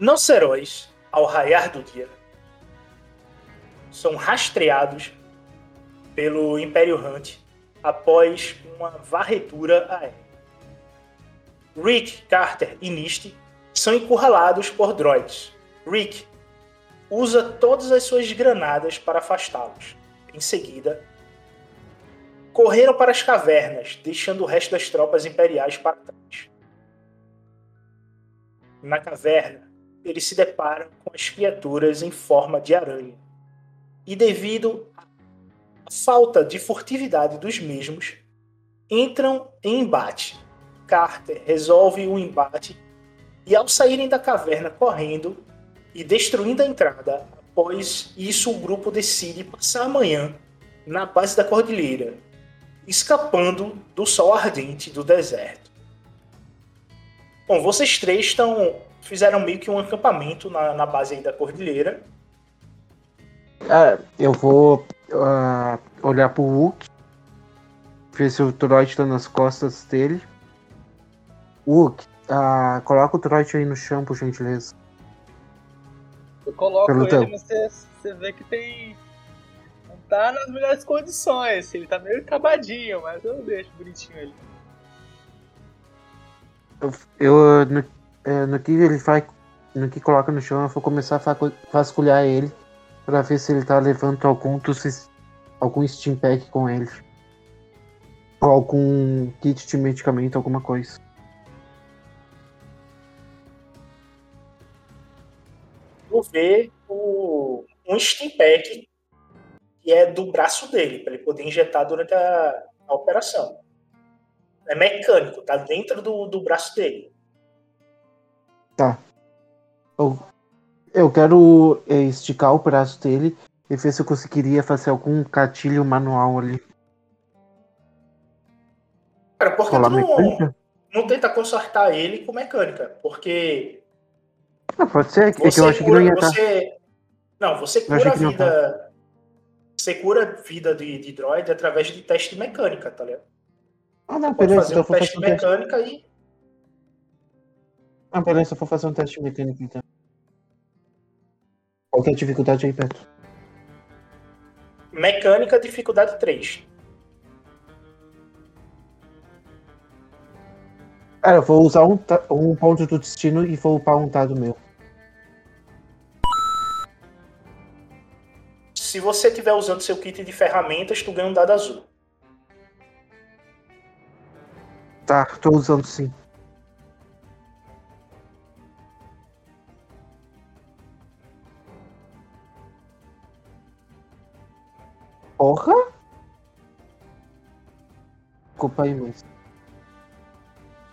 Não heróis ao raiar do dia, são rastreados pelo Império Hunt após uma varredura aérea. Rick, Carter e Misty são encurralados por droids. Rick usa todas as suas granadas para afastá-los. Em seguida, correram para as cavernas, deixando o resto das tropas imperiais para trás. Na caverna, eles se deparam com as criaturas em forma de aranha e devido à falta de furtividade dos mesmos, entram em embate. Carter resolve o embate e, ao saírem da caverna correndo e destruindo a entrada, após isso o grupo decide passar a manhã na base da cordilheira, escapando do sol ardente do deserto. Bom, vocês três estão fizeram meio que um acampamento na, na base da cordilheira ah, eu vou uh, olhar pro Hulk. Ver se o Troit tá nas costas dele. Hulk, uh, coloca o Troit aí no chão, por gentileza. Eu coloco Pelo ele, teu. mas você, você vê que tem. Não tá nas melhores condições. Ele tá meio acabadinho, mas eu deixo bonitinho ele. Eu, eu no, é, no que ele faz. No que coloca no chão, eu vou começar a vasculhar ele para ver se ele tá levando algum dos, algum Steam Pack com ele. Ou algum kit de medicamento, alguma coisa. Vou ver o, um Steam Pack que é do braço dele, para ele poder injetar durante a, a, operação. É mecânico, tá dentro do, do braço dele. Tá. Eu eu quero é, esticar o braço dele e ver se eu conseguiria fazer algum gatilho manual ali. Cara, por que tu não, não tenta consertar ele com mecânica? Porque. Não, pode ser, é que eu acho que não ia você, Não, você cura a vida. Você cura a vida de, de droid através de teste de mecânica, tá ligado? Ah, não, Pode beleza. fazer Então um teste de um teste. mecânica e. Ah, beleza, eu vou fazer um teste mecânico então. Qual que é a dificuldade aí, Beto? Mecânica, dificuldade 3. Cara, eu vou usar um, um ponto do destino e vou upar um dado meu. Se você estiver usando seu kit de ferramentas, tu ganha um dado azul. Tá, tô usando sim. Porra? Desculpa aí, mas.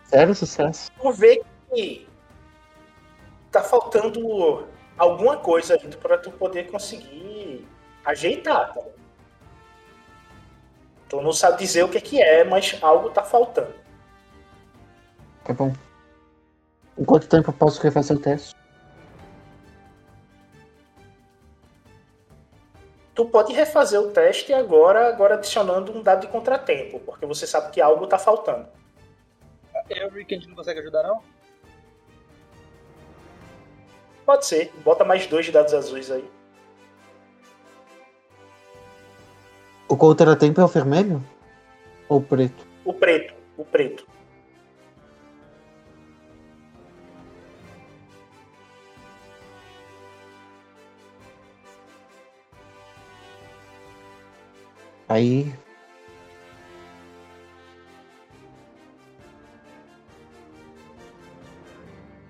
Sério sucesso? Tu vê que tá faltando alguma coisa aí pra tu poder conseguir ajeitar, tá? Tu não sabe dizer o que que é, mas algo tá faltando. Tá bom. Em quanto tempo eu posso refazer o teste? Tu pode refazer o teste agora, agora adicionando um dado de contratempo, porque você sabe que algo tá faltando. Eu, Rick, a gente não consegue ajudar, não? Pode ser, bota mais dois dados azuis aí. O contratempo é o vermelho? Ou o preto? O preto, o preto. Aí.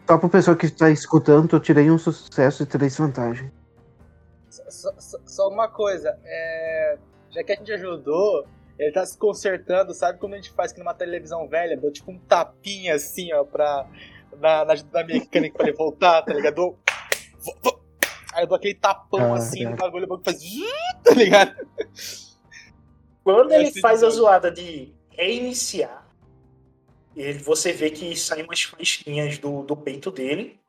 Só pra pessoa que está escutando, eu tirei um sucesso e três vantagens. Só, só- só uma coisa, é... já que a gente ajudou, ele tá se consertando, sabe como a gente faz aqui numa televisão velha? Deu tipo um tapinha assim, ó, pra. Na, na, na mecânica pra ele voltar, tá ligado? Aí eu dou aquele tapão Ah, assim é. no bagulho, o bagulho faz. Tá ligado? Quando ele faz a zoada de reiniciar, ele, você vê que saem umas flechinhas do, do peito dele.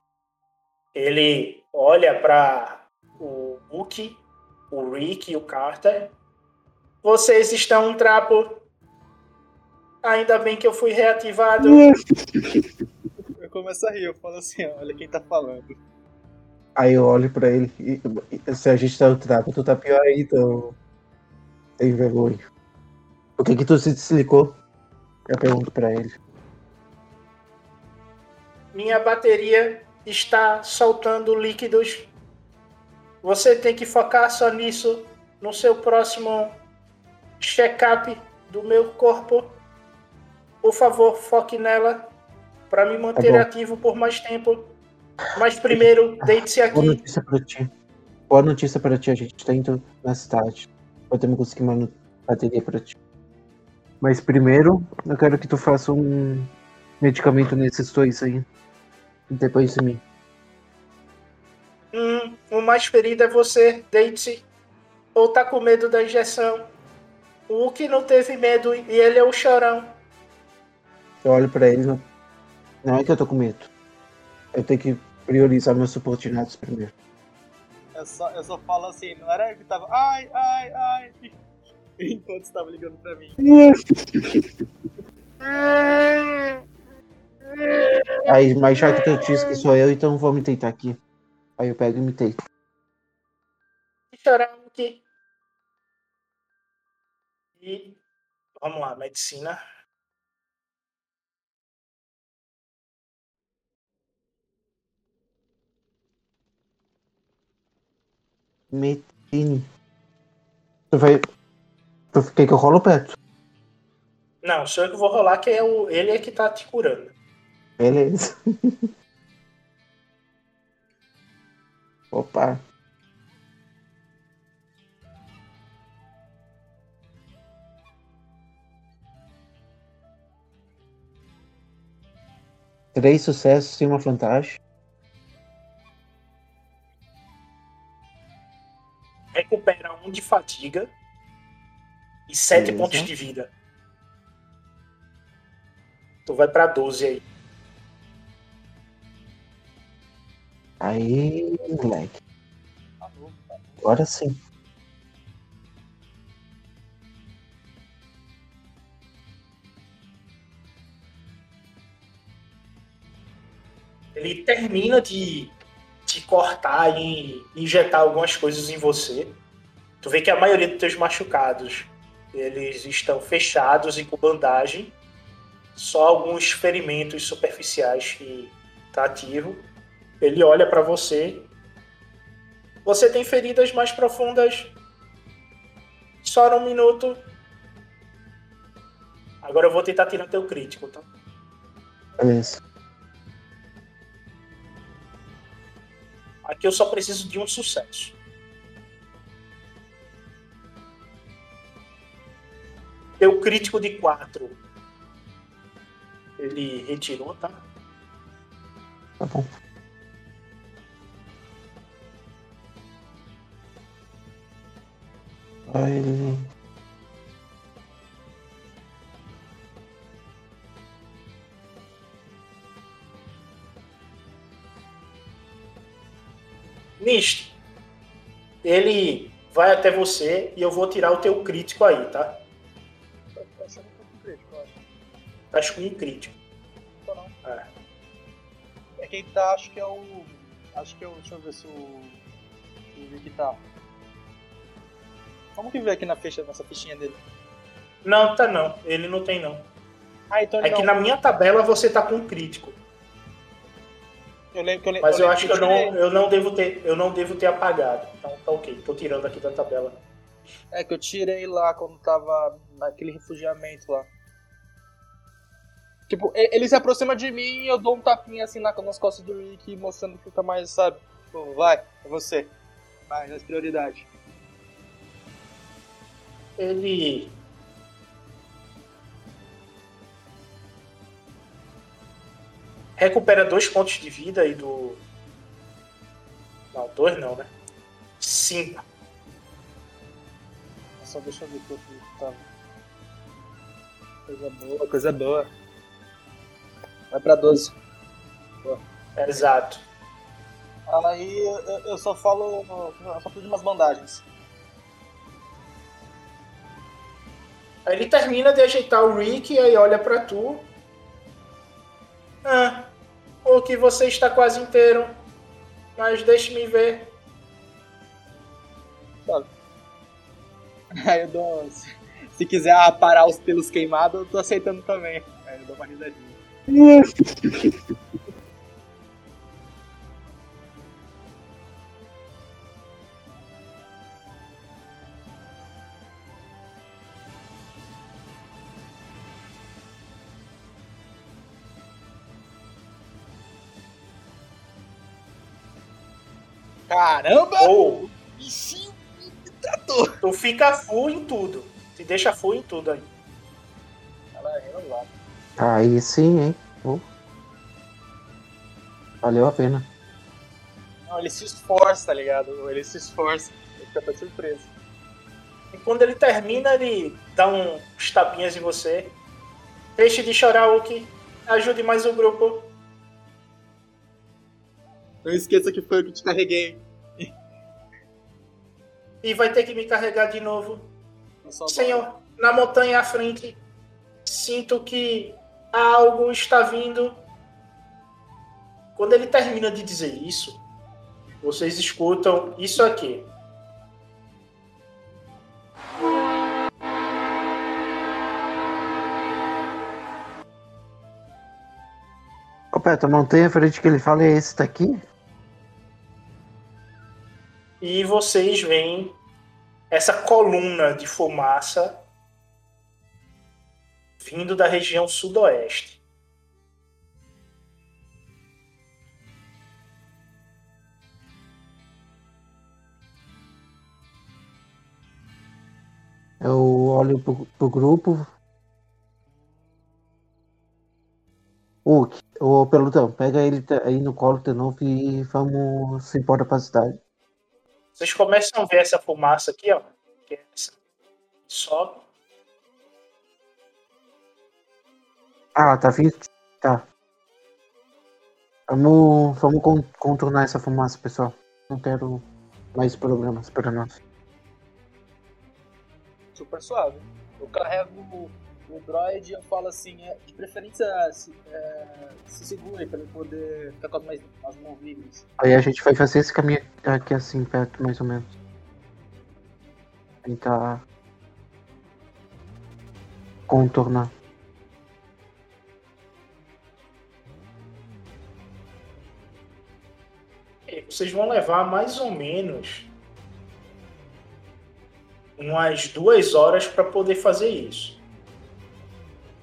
Ele olha para o Book, o Rick e o Carter. Vocês estão um trapo. Ainda bem que eu fui reativado. Eu começo a rir, eu falo assim, olha quem tá falando. Aí eu olho pra ele e, e- se a gente tá no trapo, tu tá pior aí, então. Tem vergonha. Por que que tu se desligou? Eu pergunto pra ele. Minha bateria está soltando líquidos. Você tem que focar só nisso no seu próximo check-up do meu corpo. Por favor, foque nela para me manter bom. ativo por mais tempo. Mas primeiro, deite-se Boa aqui. notícia pra ti. Boa notícia pra ti, a gente tá indo na cidade. Podemos conseguir uma bateria pra ti. Mas primeiro, eu quero que tu faça um medicamento nesses dois aí. E depois de mim. Hum, o mais ferido é você, deite-se. Ou tá com medo da injeção. O que não teve medo e ele é o chorão. Eu olho pra ele, não, não é que eu tô com medo. Eu tenho que priorizar meus subordinados primeiro. Eu só, eu só falo assim, não era eu que tava. Ai, ai, ai. Enquanto você tava ligando pra mim. Aí, mas já que tu disse que sou eu, então vou me deitar aqui. Aí eu pego e me deito. chorão aqui. E vamos lá, medicina. Metine. Tu vai. Tu quer que eu rolo perto? Não, sou eu que vou rolar, que é o, ele é que tá te curando. Beleza. Opa. Três sucessos e uma vantagem. De fadiga e sete Beleza. pontos de vida. Tu vai pra 12 aí. Aí, moleque. Agora sim. Ele termina de te cortar e injetar algumas coisas em você. Tu vê que a maioria dos teus machucados eles estão fechados e com bandagem. Só alguns ferimentos superficiais que tá ativo. Ele olha para você. Você tem feridas mais profundas. Só um minuto. Agora eu vou tentar tirar teu crítico, tá? Beleza. Aqui eu só preciso de um sucesso. Teu crítico de 4. Ele retirou, tá? Tá bom. Vai. Nisto. Ele vai até você e eu vou tirar o teu crítico aí, tá? Acho que um crítico. Tô não. É. É quem tá, acho que é o. Acho que é o. Deixa eu ver se o. O Rick tá. Vamos que ver aqui na ficha, nessa fichinha dele. Não, tá não. Ele não tem não. Ah, então É que não. na minha tabela você tá com um crítico. Eu lembro que eu, le- Mas eu lembro acho que eu tirei. não, eu não devo ter, eu não devo ter apagado. Então tá ok. Tô tirando aqui da tabela. É que eu tirei lá quando tava naquele refugiamento lá. Tipo, e- ele se aproxima de mim e eu dou um tapinha assim na, nas costas do Rick, mostrando que tá mais, sabe? Pô, vai, é você. Vai, nas prioridades. Ele recupera dois pontos de vida aí do. Não, dois não, né? Cinco. Só deixa eu ver que eu tava. Coisa boa, coisa boa. Vai pra 12. Exato. Aí eu, eu só falo. Eu só preciso de umas bandagens. Aí ele termina de ajeitar o Rick e aí olha pra tu. Ah, o que você está quase inteiro. Mas deixe-me ver. Aí eu dou. Se, se quiser aparar os pelos queimados, eu tô aceitando também. Aí eu dou uma risadinha. Caramba! Ou Bichinho me tratou! tu fica full em tudo. Te deixa full em tudo aí. Ela é renovada. Aí sim, hein? Valeu a pena. Não, ele se esforça, tá ligado? Ele se esforça. Ele fica até surpreso. E quando ele termina, ele dá uns tapinhas em você. Deixe de chorar, Uki. Ajude mais o grupo. Não esqueça que foi eu que te carreguei. E vai ter que me carregar de novo. Senhor, na montanha à frente, sinto que algo está vindo. Quando ele termina de dizer isso, vocês escutam isso aqui. Peto, a montanha frente que ele fala é esse daqui? E vocês veem essa coluna de fumaça vindo da região sudoeste. Eu olho pro, pro grupo. Ô, ô, Pelutão, pega ele aí no colo de novo e vamos se embora pra cidade. Vocês começam a ver essa fumaça aqui, ó. Que é essa. Sobe. Ah, tá vindo? Tá. Vamos, vamos con- contornar essa fumaça, pessoal. Não quero mais problemas para nós. Super suave. Eu carrego o, o droid e eu falo assim, é, de preferência se, é, se segure pra ele poder ficar com as, mais, as mãos livres. Aí a gente vai fazer esse caminho aqui assim, perto, mais ou menos. Tentar contornar. Vocês vão levar mais ou menos umas duas horas para poder fazer isso.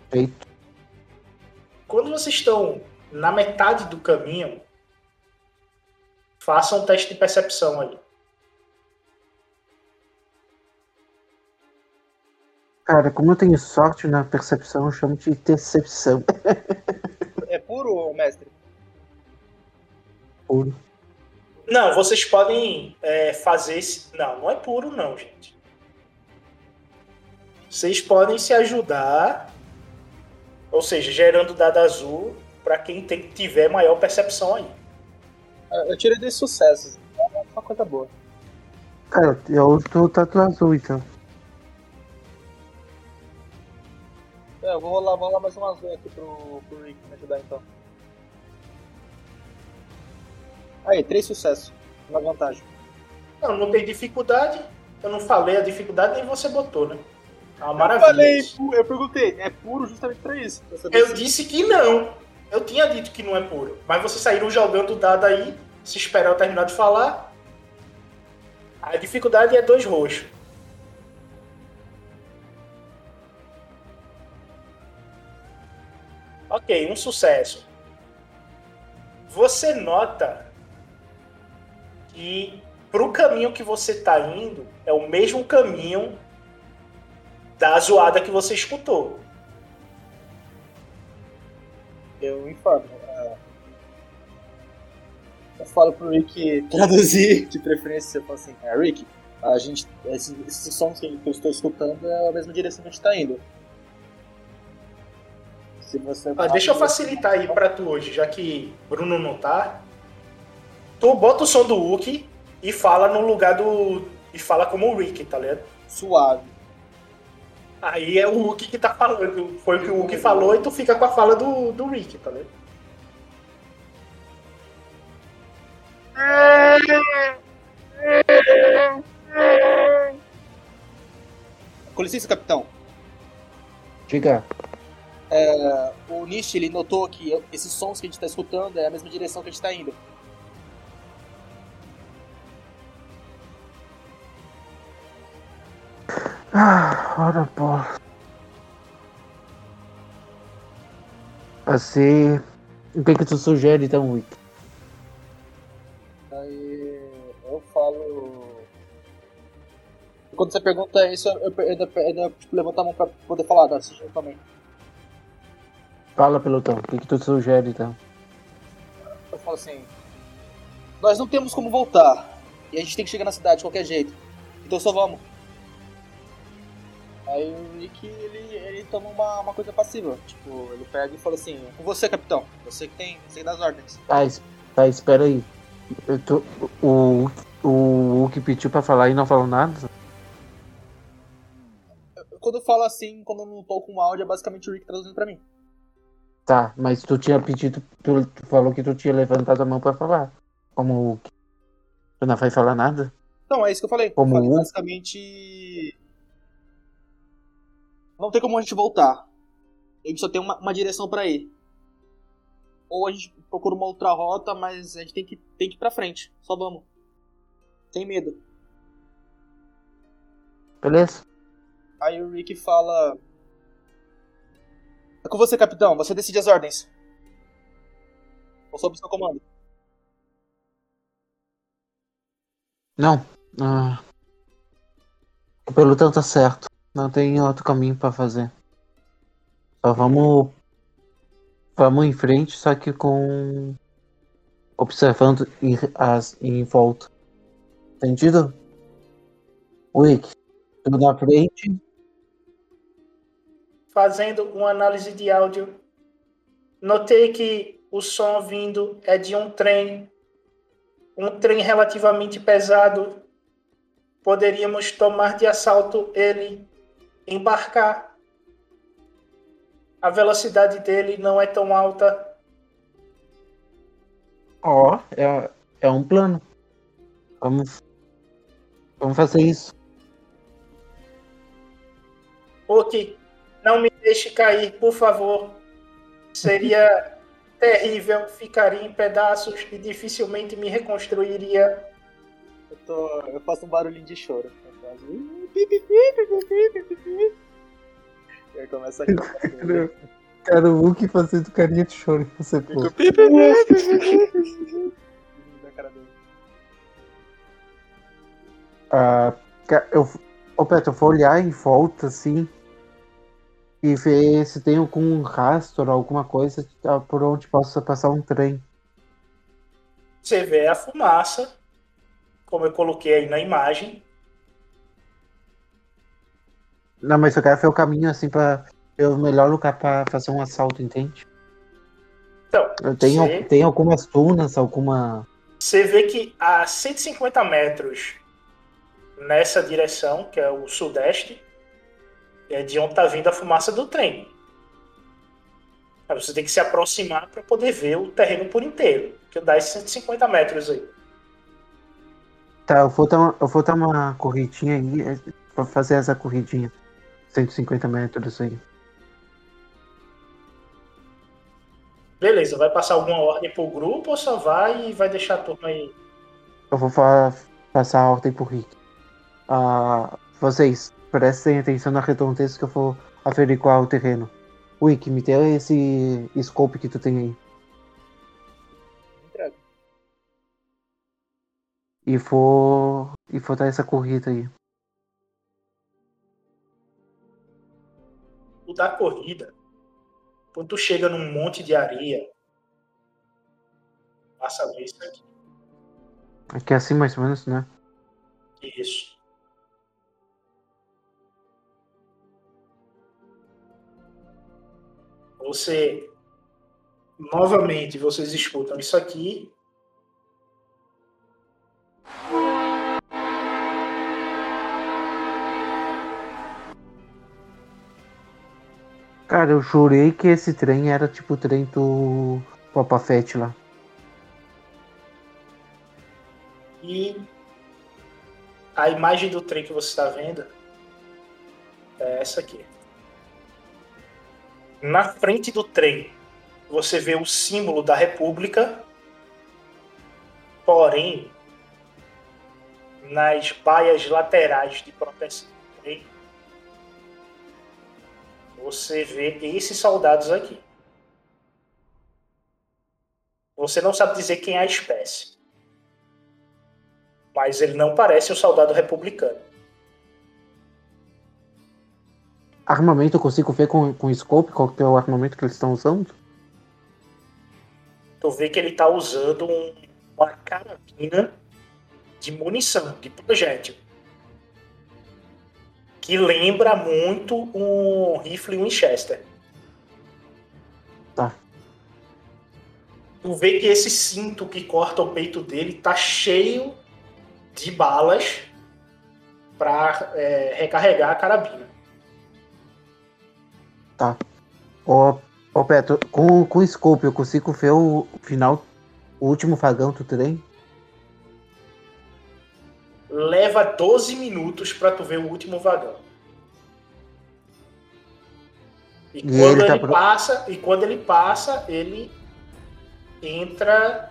Feito. Quando vocês estão na metade do caminho, façam um teste de percepção aí. Cara, como eu tenho sorte na percepção, eu chamo de decepção. É puro, mestre? Puro. Não, vocês podem é, fazer esse. Não, não é puro, não, gente. Vocês podem se ajudar, ou seja, gerando dado azul para quem tem, tiver maior percepção aí. É, Eu tirei dois sucessos. É uma coisa boa. Cara, eu tô tatu azul então. É, eu vou rolar, vou rolar mais um azul aqui pro, pro Rick me ajudar então. Aí, três sucessos. Uma vantagem. Não, não tem dificuldade. Eu não falei a dificuldade, nem você botou, né? É uma Eu maravilha. falei, isso. eu perguntei, é puro justamente pra isso. Pra Eu se- disse que não. Eu tinha dito que não é puro. Mas vocês saíram jogando o dado aí, se esperar eu terminar de falar. A dificuldade é dois roxos. Ok, um sucesso. Você nota que pro caminho que você tá indo é o mesmo caminho da zoada que você escutou. Eu informo. é. Eu falo pro Rick traduzir, de preferência, eu falo assim, é, Rick, a gente, esses, esses sons que eu estou escutando é a mesma direção que a gente tá indo. Ah, deixa eu facilitar aí pra tu hoje, já que Bruno não tá. Tu bota o som do Wookie e fala no lugar do. E fala como o Rick, tá ligado? Suave. Aí é o Wookie que tá falando. Foi o que o Wookie falou e tu fica com a fala do, do Rick, tá ligado? Com licença, capitão. Diga. É, o Nish, ele notou que esses sons que a gente tá escutando é a mesma direção que a gente tá indo. Ah, ora porra. Assim. O que que tu sugere então, Wick? Aí eu falo. Quando você pergunta isso, eu, ainda, ainda tipo, levanto a mão pra poder falar, dá sugestão também. Fala, pelotão. O que que tu sugere então? Eu falo assim: Nós não temos como voltar. E a gente tem que chegar na cidade de qualquer jeito. Então só vamos. Aí o Rick, ele, ele toma uma, uma coisa passiva. Tipo, ele pega e fala assim: "É Com você, capitão. Você que tem, você que dá as ordens. Tá, es- tá espera aí. Eu tô, o, o, que pediu pra falar e não falou nada? Quando eu falo assim, quando eu não tô com áudio, é basicamente o Rick traduzindo pra mim. Tá, mas tu tinha pedido, tu, tu falou que tu tinha levantado a mão pra falar. Como o Tu não vai falar nada? Não, é isso que eu falei. Como eu falei basicamente. Não tem como a gente voltar. A gente só tem uma, uma direção pra ir. Ou a gente procura uma outra rota, mas a gente tem que, tem que ir pra frente. Só vamos. Sem medo. Beleza? Aí o Rick fala. É com você, capitão. Você decide as ordens. Ou sob seu comando. Não. Ah, o pelotão tá certo. Não tem outro caminho pra fazer. Só vamos. Vamos em frente, só que com. Observando em, as, em volta. Entendido? Wick, tudo na frente. Fazendo uma análise de áudio, notei que o som vindo é de um trem. Um trem relativamente pesado poderíamos tomar de assalto ele, embarcar. A velocidade dele não é tão alta. Ó, é, é um plano. Vamos, vamos fazer isso. Hulk, não me deixe cair, por favor. Seria terrível, ficaria em pedaços e dificilmente me reconstruiria. Eu, tô, eu faço um barulhinho de choro. Eu faço... E aí começa a rir. Cara, o Hulk fazendo carinha de choro que você cara dele. Ah, eu, ô Petro, eu vou olhar em volta assim e ver se tem algum rastro, alguma coisa ah, por onde possa passar um trem. Você vê a fumaça, como eu coloquei aí na imagem. Não, mas eu quero ver o caminho assim pra ver o melhor lugar pra fazer um assalto, entende? Então, tenho, Sim. tem algumas dunas, alguma. você vê que a 150 metros nessa direção, que é o sudeste, é de onde está vindo a fumaça do trem. Aí você tem que se aproximar para poder ver o terreno por inteiro, que dá esses 150 metros aí. Tá, eu vou dar uma, eu vou dar uma corridinha aí, é, pra fazer essa corridinha. 150 metros aí. Beleza, vai passar alguma ordem pro grupo ou só vai e vai deixar a turma aí? Eu vou fa- passar a ordem pro Rick. Ah, vocês, prestem atenção na redondeza que eu vou averiguar o terreno. Rick, me dê esse scope que tu tem aí. Entrega. E vou. E vou dar essa corrida aí. O da corrida, quando tu chega num monte de areia, passa a ver isso aqui. Aqui é assim mais ou menos, né? Isso. Você novamente vocês escutam isso aqui. Cara, eu jurei que esse trem era tipo o trem do Papa Fett lá. E a imagem do trem que você está vendo é essa aqui. Na frente do trem, você vê o símbolo da República, porém, nas baias laterais de proteção do trem, você vê esses soldados aqui. Você não sabe dizer quem é a espécie mas ele não parece um soldado republicano. Armamento eu consigo ver com, com scope qual que é o armamento que eles estão usando? Tu vê que ele tá usando um- uma carabina de munição, de projétil. Que lembra muito um rifle Winchester. Tá. Tu vê que esse cinto que corta o peito dele tá cheio de balas para recarregar a carabina. Ô, ô Petro, com, com scope eu consigo ver o final, o último vagão do trem? Leva 12 minutos para tu ver o último vagão. E, E quando ele tá ele pro- passa, e quando ele passa, ele entra.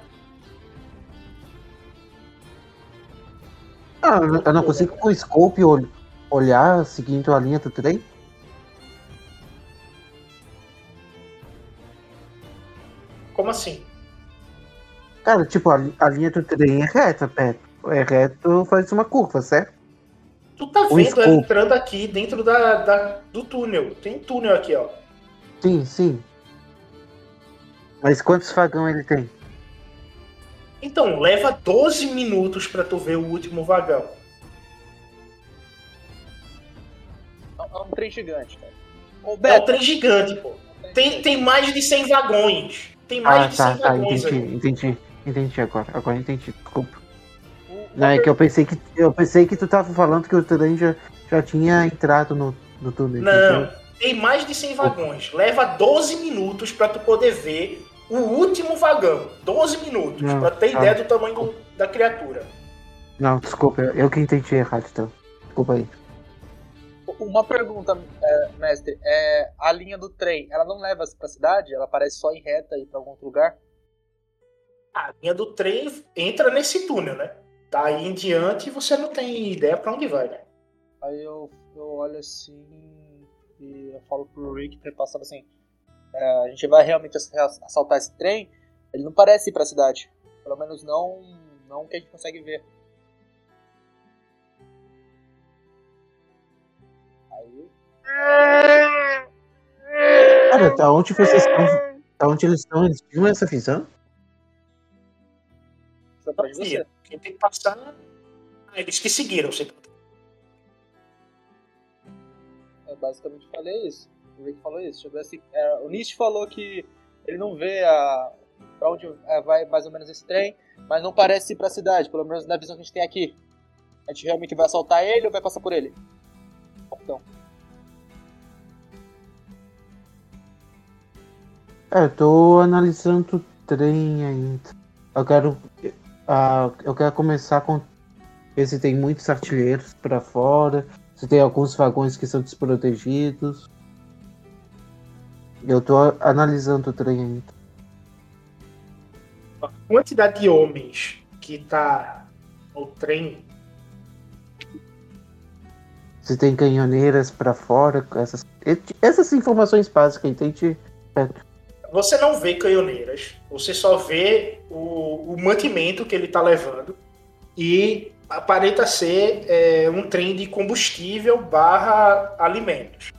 Ah, eu- não consigo com scope ol- olhar seguindo a linha do trem? Como assim? Cara, tipo, a, a linha do trem é reta, Petro. É reto, faz uma curva, certo? Tu tá O vendo scope. ele entrando aqui dentro da, da- do túnel. Tem um túnel aqui, ó. Sim, sim. Mas quantos vagão ele tem? Então, leva 12 minutos para tu ver o último vagão. É um trem gigante, cara. Ô, É um Beto, trem gigante, pô. Tem, tem mais de 100 vagões. Tem mais Ah, de 100 tá, tá, vagões entendi, aí. entendi, entendi agora. Agora entendi, desculpa. Não, é que eu pensei que eu pensei que tu tava falando que o trem já, já tinha entrado no, no túnel. Não, tem mais de 100 vagões. Leva 12 minutos pra tu poder ver o último vagão. 12 minutos, pra ter tá. ideia do tamanho do- da criatura. Não, desculpa, eu, eu que entendi errado, então. Desculpa aí. Uma pergunta, é, mestre. É, a linha do trem, ela não leva pra cidade? Ela parece só em reta e pra algum outro lugar? A linha do trem entra nesse túnel, né? Daí em diante você não tem ideia pra onde vai, né? Aí eu, eu olho assim e eu falo pro Rick, repassando assim: é, a gente vai realmente ass- assaltar esse trem? Ele não parece ir pra cidade. Pelo menos não, não que a gente consegue ver. Aí. Cara, da onde vocês estão? Da onde eles estão? Eles tinham essa visão? É atrás de você. Quem tem que passar. Ah, eles que seguiram. Você... Eu basicamente falei isso. O Rick falou isso. Assim. é, o Nietzsche falou que ele não vê a, pra onde é, vai mais ou menos esse trem, mas não parece ir pra cidade, pelo menos na visão que a gente tem aqui. A gente realmente vai assaltar ele ou vai passar por ele? Então, É, eu tô analisando o trem ainda. Eu quero. Ah, eu quero começar com. Ver se tem muitos artilheiros pra fora. Se tem alguns vagões que são desprotegidos. Eu tô analisando o trem ainda. A quantidade de homens que tá no trem. Se tem canhoneiras pra fora. Essas, essas informações básicas, entende? Você não vê canhoneiras. Você só vê o, o mantimento que ele tá levando. E aparenta ser é, um trem de combustível barra alimentos.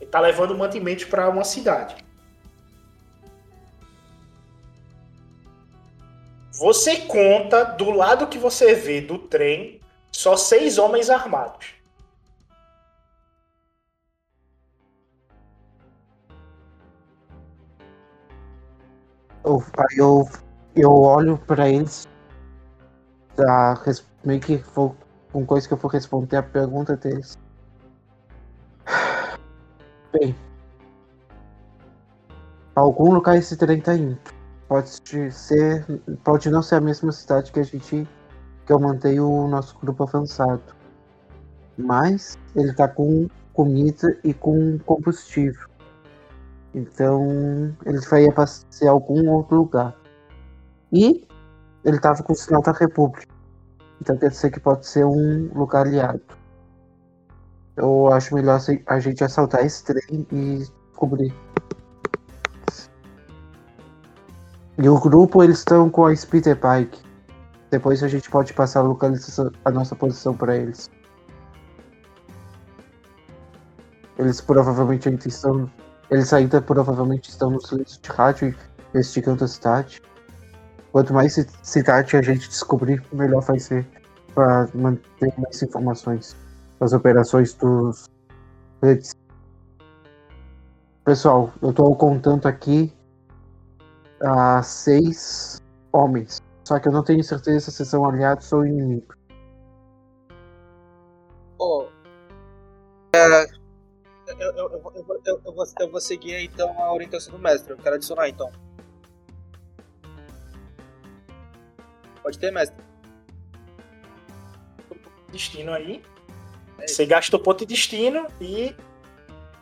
Ele tá levando mantimentos para uma cidade. Você conta do lado que você vê do trem só seis homens armados. Eu, aí eu, eu olho pra eles. Tá, meio que vou, com coisa que eu vou responder a pergunta deles. Bem. Algum lugar esse trem tá indo. Pode ser. Pode não ser a mesma cidade que a gente. que eu mantenho o nosso grupo avançado. Mas ele tá com comida e com combustível. Então ele vai abastecer algum outro lugar. E ele tava com o sinal da República. Então quer dizer que pode ser um lugar aliado. Eu acho melhor a gente assaltar esse trem e descobrir. E o grupo eles estão com a Speeder Bike. Depois a gente pode passar a localização, a nossa posição para eles. Eles provavelmente ainda estão eles ainda provavelmente estão nos leitos de rádio investigando a cidade. Quanto mais ci- cidade a gente descobrir, melhor vai ser para manter mais informações das operações dos redes. Pessoal, eu estou contando aqui a seis homens. Só que eu não tenho certeza se são aliados ou inimigos. Pô. É, eu, eu, eu, vou- eu, vou- eu, vou, seguir então a orientação do mestre. Eu quero adicionar então. Pode ter, mestre? Destino aí. Você gasta o ponto de destino e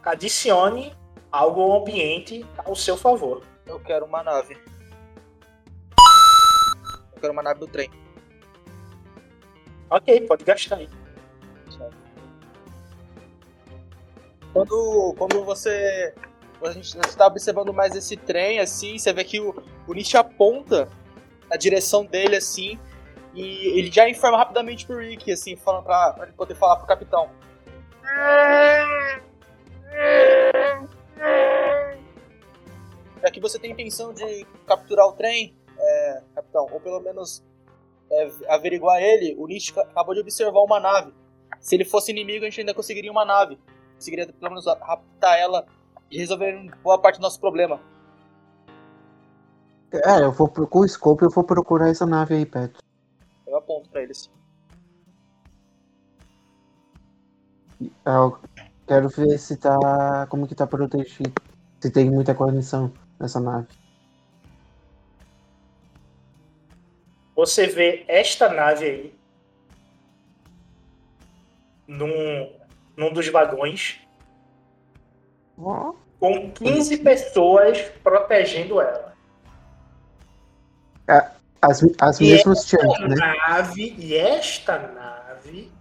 adicione algo ao ambiente ao seu favor. Eu quero uma nave. Eu quero uma nave do trem. Ok, pode gastar aí. Quando, quando você. A gente está observando mais esse trem, assim, você vê que o, o Nietzsche aponta na direção dele, assim, e ele já informa rapidamente pro Rick, assim, falando pra, pra ele poder falar pro capitão. Já que você tem intenção de capturar o trem, é, capitão, ou pelo menos é, averiguar ele, o Nietzsche acabou de observar uma nave. Se ele fosse inimigo, a gente ainda conseguiria uma nave conseguiria pelo menos raptar ela e resolver boa parte do nosso problema. É, eu vou com o scope, eu vou procurar essa nave aí, perto. Eu aponto pra eles. Ah, eu quero ver se tá. como que tá protegido. Se tem muita guarnição nessa nave. Você vê esta nave aí num num dos vagões com 15 pessoas protegendo ela. As, as E mesmas esta chances, né? nave e esta nave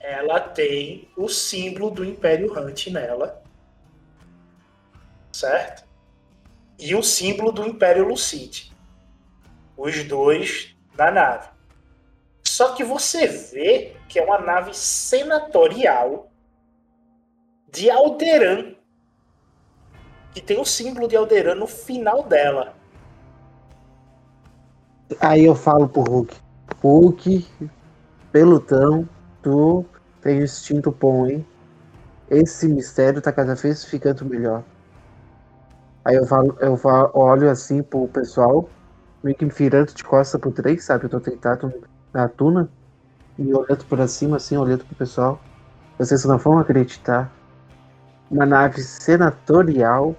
ela tem o símbolo do Império Hunt nela. Certo? E o símbolo do Império Lucite. Os dois na nave. Só que você vê que é uma nave senatorial de Alderan. Que tem o símbolo de Alderan no final dela. Aí eu falo pro Hulk. Hulk, pelutão, tu tem instinto bom, hein? Esse mistério tá cada vez ficando melhor. Aí eu falo, eu falo, olho assim pro pessoal, meio que me virando de costas pro trem, sabe? Eu tô deitado na tuna e olhando pra cima, assim, olhando pro pessoal. Vocês não vão acreditar. Uma nave senatorial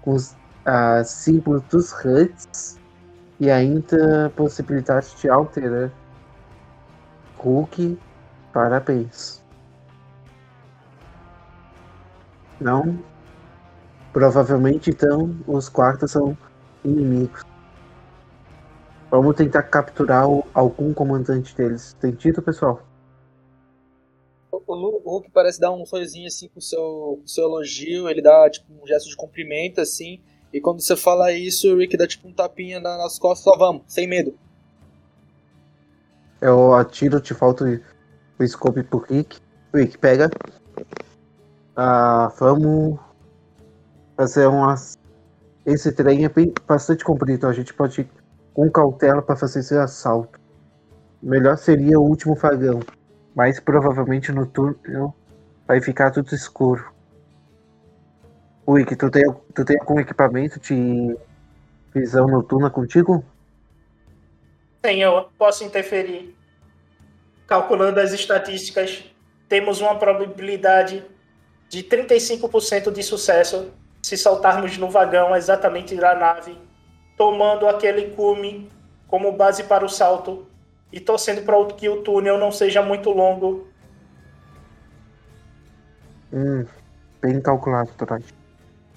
com os ah, símbolos dos Huts e ainda possibilidade de alterar. Hulk, parabéns. Não? Provavelmente então os quartos são inimigos. Vamos tentar capturar algum comandante deles. Entendido, pessoal? O, o o Hulk parece dar um sorrisinho assim com o seu, o seu elogio, ele dá tipo um gesto de cumprimento assim, e quando você fala isso, o Rick dá tipo um tapinha na- nas costas, só vamos, sem medo. Eu atiro, te falta o, o scope pro Rick. Rick, pega. Ah, vamos fazer umas. Esse trem é bem, bastante comprido. A gente pode ir com cautela para fazer esse assalto. Melhor seria o último vagão. Mas provavelmente no túnel vai ficar tudo escuro. Rick, tu tem, tu tem algum equipamento de visão noturna contigo? Senhor, posso interferir. Calculando as estatísticas, temos uma probabilidade de 35% de sucesso se saltarmos no vagão exatamente da nave, tomando aquele cume como base para o salto e torcendo para que o túnel não seja muito longo. Hum, bem calculado, Torite.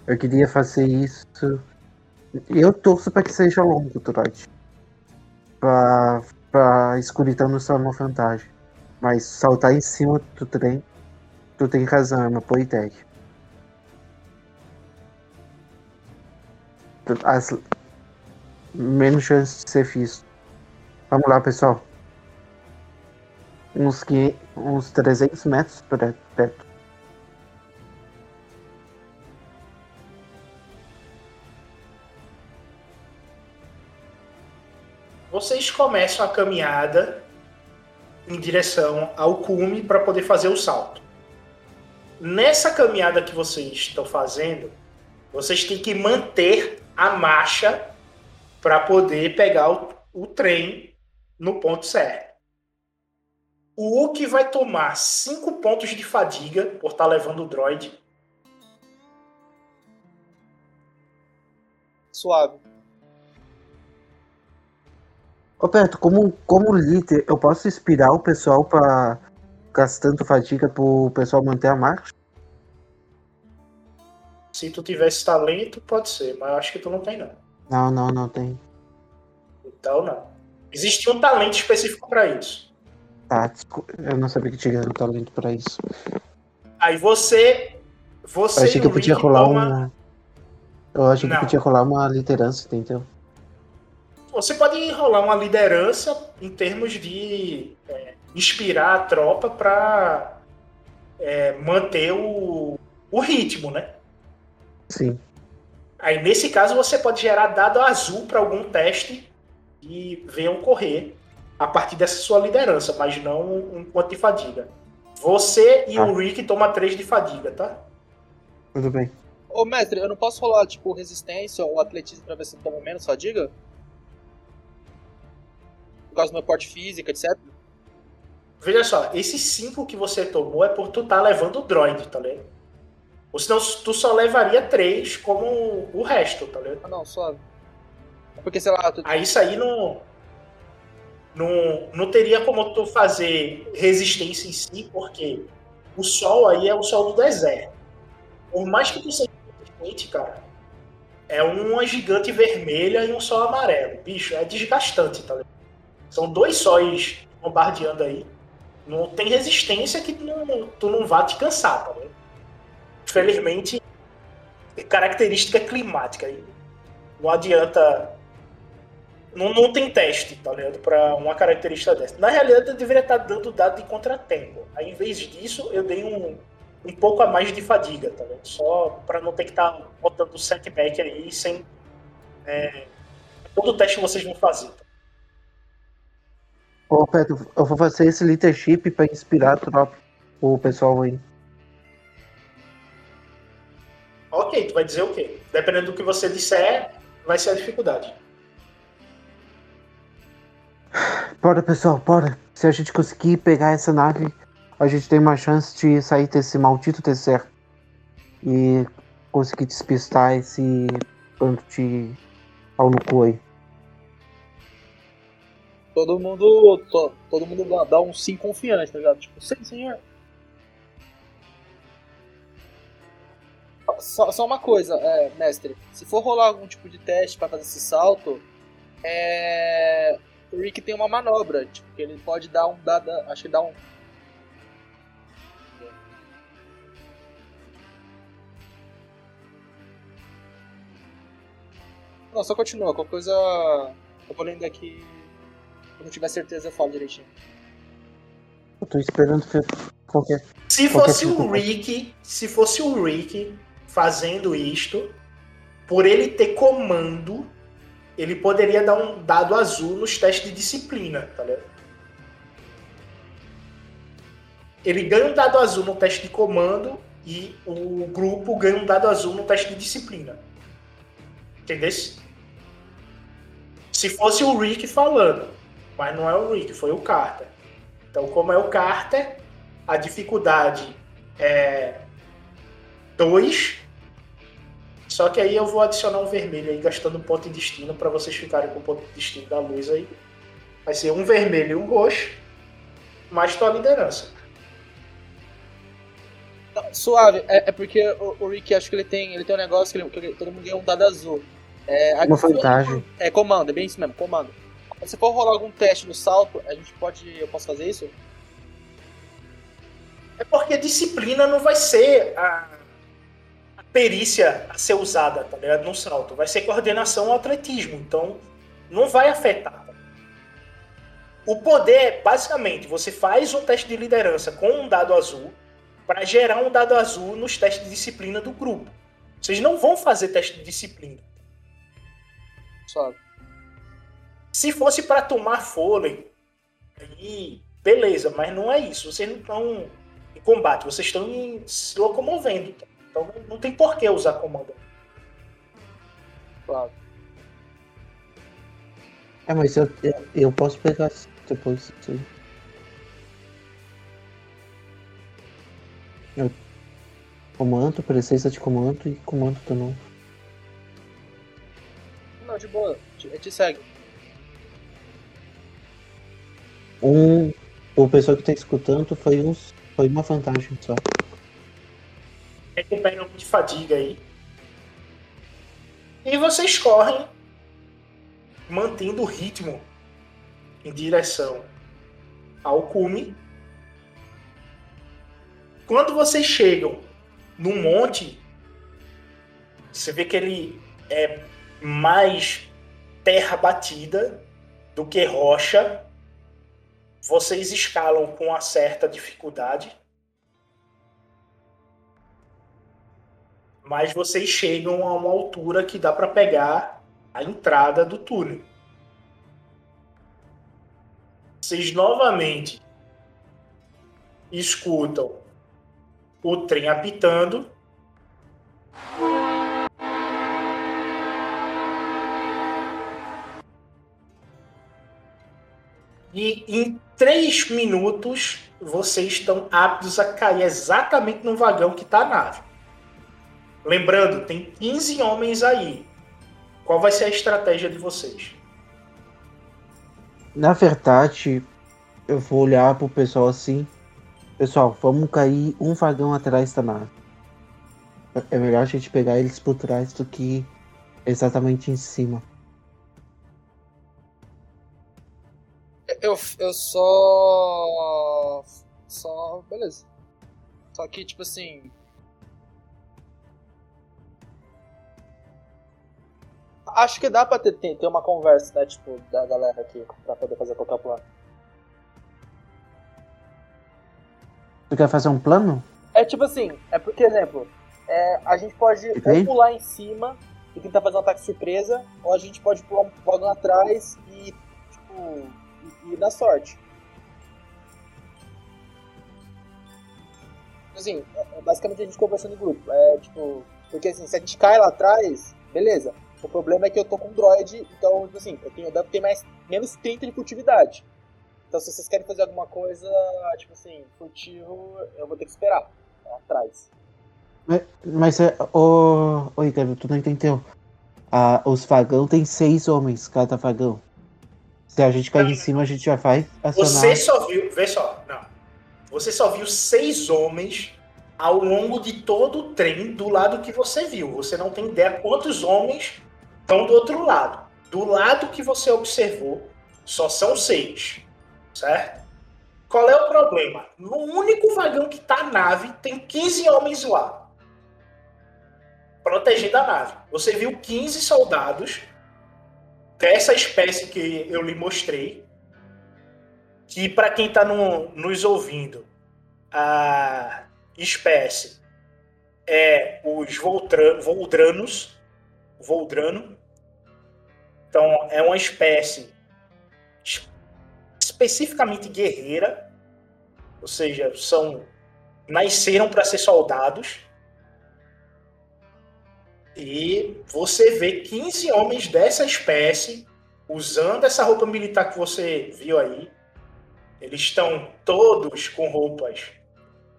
Eu queria fazer isso. Eu torço para que seja longo, Torite. Pra, pra escuridão não ser uma vantagem. Mas saltar em cima do trem, tu tem razão, é uma boa ideia. As, menos chance de ser visto. Vamos lá, pessoal. Uns, 500, uns 300 metros por perto. Vocês começam a caminhada em direção ao cume para poder fazer o salto. Nessa caminhada que vocês estão fazendo, vocês têm que manter a marcha para poder pegar o, o trem no ponto certo. O Hulk vai tomar 5 pontos de fadiga por estar levando o droid. Suave. Roberto, como, como líder, eu posso inspirar o pessoal para gastando fadiga pro pessoal manter a marcha? Se tu tivesse talento, pode ser, mas eu acho que tu não tem não. Não, não, não tem. Então não. Existe um talento específico para isso. Tá, descu- eu não sabia que tinha um talento pra isso. Aí você. Você Eu achei que eu podia rolar toma- um. Eu achei que podia rolar uma liderança, entendeu? Você pode rolar uma liderança em termos de é, inspirar a tropa para manter o, o ritmo, né? Sim. Aí nesse caso você pode gerar dado azul para algum teste e venham correr a partir dessa sua liderança, mas não um ponto de fadiga. Você e Tá. o Rick tomam 3 de fadiga, tá? Tudo bem. Ô mestre, eu não posso rolar tipo resistência ou atletismo pra ver se eu tomo menos fadiga? Por causa do meu porte físico, etc. Veja só, esses 5 que você tomou é por tu tá levando o droid, tá ligado? Ou senão tu só levaria 3 como o resto, tá ligado? Ah, não, suave. Porque, sei lá, tu... Aí isso aí não, não. Não teria como tu fazer resistência em si, porque o sol aí é o sol do deserto. Por mais que tu seja resistente, cara, é uma gigante vermelha e um sol amarelo. Bicho, é desgastante, tá ligado? São dois sóis bombardeando aí. Não tem resistência que tu não, tu não vá te cansar, tá ligado? Infelizmente, é característica climática aí. Não adianta. Não, não tem teste, tá ligado? Pra uma característica dessa. Na realidade, eu deveria estar dando dado de contratempo. Aí, em vez disso, eu dei um, um pouco a mais de fadiga, tá ligado? Só pra não ter que estar botando setback aí sem. É, todo o teste vocês vão fazer. Tá? Ô, Petro, eu vou fazer esse leadership pra inspirar o pessoal aí. Ok, tu vai dizer o quê? Dependendo do que você disser, vai ser a dificuldade. Bora, pessoal, bora. Se a gente conseguir pegar essa nave, a gente tem uma chance de sair desse maldito deserto. E conseguir despistar esse bando de pau aí. todo mundo. to- todo mundo dá- um sim confiante, tá ligado? Tipo, sim, senhor. Só, só uma coisa, é, mestre. Se for rolar algum tipo de teste pra fazer esse salto, é. O Rick tem uma manobra, tipo, que ele pode dar um dado. Acho que dá um. Não, só continua, qualquer coisa. Eu vou lendo aqui. Quando eu tiver certeza eu falo direitinho. Eu tô esperando que qualquer. Se Qualquer fosse o tipo. Rick, se fosse o Rick fazendo isto, por ele ter comando, ele poderia dar um dado azul nos testes de disciplina, tá ligado? Ele ganha um dado azul no teste de comando e o grupo ganha um dado azul no teste de disciplina. Entendeu? Se fosse o Rick falando, mas não é o Rick, foi o Carter. Então, como é o Carter, a dificuldade é 2. Só que aí eu vou adicionar um vermelho aí, gastando um ponto de destino para vocês ficarem com o ponto de destino da luz aí. Vai ser um vermelho e um roxo, mais tua liderança. Suave, é, é porque o, o Rick acho que ele tem, ele tem um negócio que, ele- que ele- todo mundo ganha um dado azul. É, a- Uma vantagem. É comando, é bem isso mesmo, comando. Se for rolar algum teste no salto, a gente pode. Eu posso fazer isso? É porque disciplina não vai ser a perícia a ser usada, tá ligado? No salto. Vai ser coordenação ou atletismo. Então, não vai afetar. tá? O poder basicamente, você faz um teste de liderança com um dado azul para gerar um dado azul nos testes de disciplina do grupo. Vocês não vão fazer teste de disciplina. Suave. Se fosse para tomar fôlego, aí beleza, mas não é isso. Vocês não estão em combate, vocês estão se locomovendo. Então não- tem por que usar comando. Suave. É, mas eu, eu, posso pegar depois. Eu comando, presença de comando e comando também. Não, de boa, te, te segue. Um, o pessoal que tá escutando foi, uns, foi uma vantagem só. Recupera um de fadiga aí. E vocês correm, mantendo o ritmo em direção ao cume. Quando vocês chegam no monte, você vê que ele é mais terra batida do que rocha. Vocês escalam com uma certa dificuldade. Mas vocês chegam a uma altura que dá para pegar a entrada do túnel. Vocês novamente escutam o trem apitando. E em três minutos vocês estão aptos a cair exatamente no vagão que está a nave. Lembrando, tem 15 homens aí. Qual vai ser a estratégia de vocês? Na verdade, eu vou olhar pro pessoal assim. Pessoal, vamos cair um vagão atrás da nave. É melhor a gente pegar eles por trás do que exatamente em cima. Eu, eu só. Só. Beleza. Só que, tipo assim. Acho que dá pra ter, ter uma conversa, né? Tipo, da galera aqui, pra poder fazer qualquer plano. Tu quer fazer um plano? É tipo assim, é porque, exemplo, é, a gente pode ou pular em cima e tentar fazer um ataque surpresa, ou a gente pode pular um vagão atrás e, tipo, e, e dar sorte. Assim, é- é basicamente a gente conversando em grupo. É tipo, porque assim, se a gente cai lá atrás, beleza. O problema é que eu tô com um droid, então, tipo assim, eu, tenho, eu devo ter mais, menos 30 de furtividade. Então, se vocês querem fazer alguma coisa, tipo assim, furtivo, eu vou ter que esperar. Lá atrás. Mas, mas é. Ô, ô tu não entendeu. Ah, os vagão tem seis homens, cada vagão. Se a gente cair em cima, a gente já vai acionar. Você só viu, vê só, não. Você só viu seis homens ao longo de todo o trem do lado que você viu. Você não tem ideia quantos homens estão do outro lado. Do lado que você observou, só são seis, certo? Qual é o problema? No único vagão que tá a nave, tem 15 homens lá. Protegendo a nave. Você viu 15 soldados dessa espécie que eu lhe mostrei, que para quem está nos ouvindo, a espécie é os Voltra- Voldranos, Voldrano. Então é uma espécie es- especificamente guerreira, ou seja, são nasceram para ser soldados. E você vê 15 homens dessa espécie usando essa roupa militar que você viu aí. Eles estão todos com roupas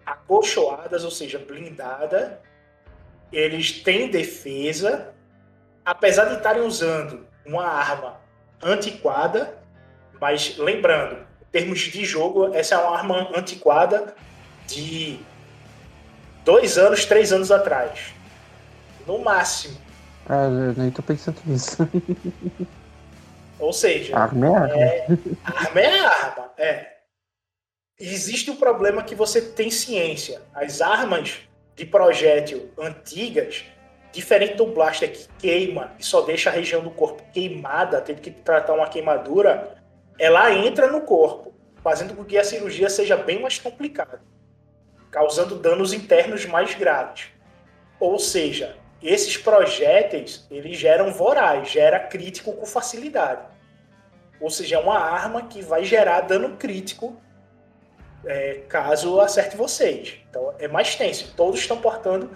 acolchoadas, ou seja, blindada. Eles têm defesa, apesar de estarem usando uma arma antiquada, mas lembrando, em termos de jogo, essa é uma arma antiquada de dois anos, três anos atrás. No máximo. Ah, eu nem tô pensando nisso. Ou seja, Arma é arma. é, arma é arma. É. Existe o problema que você tem ciência. As armas de projétil antigas, diferente do blaster que queima e só deixa a região do corpo queimada, tendo que tratar uma queimadura, ela entra no corpo, fazendo com que a cirurgia seja bem mais complicada, causando danos internos mais graves. Ou seja, esses projéteis, eles geram voraz, gera crítico com facilidade. Ou seja, é uma arma que vai gerar dano crítico é, caso acerte vocês. Então é mais tenso. Todos estão portando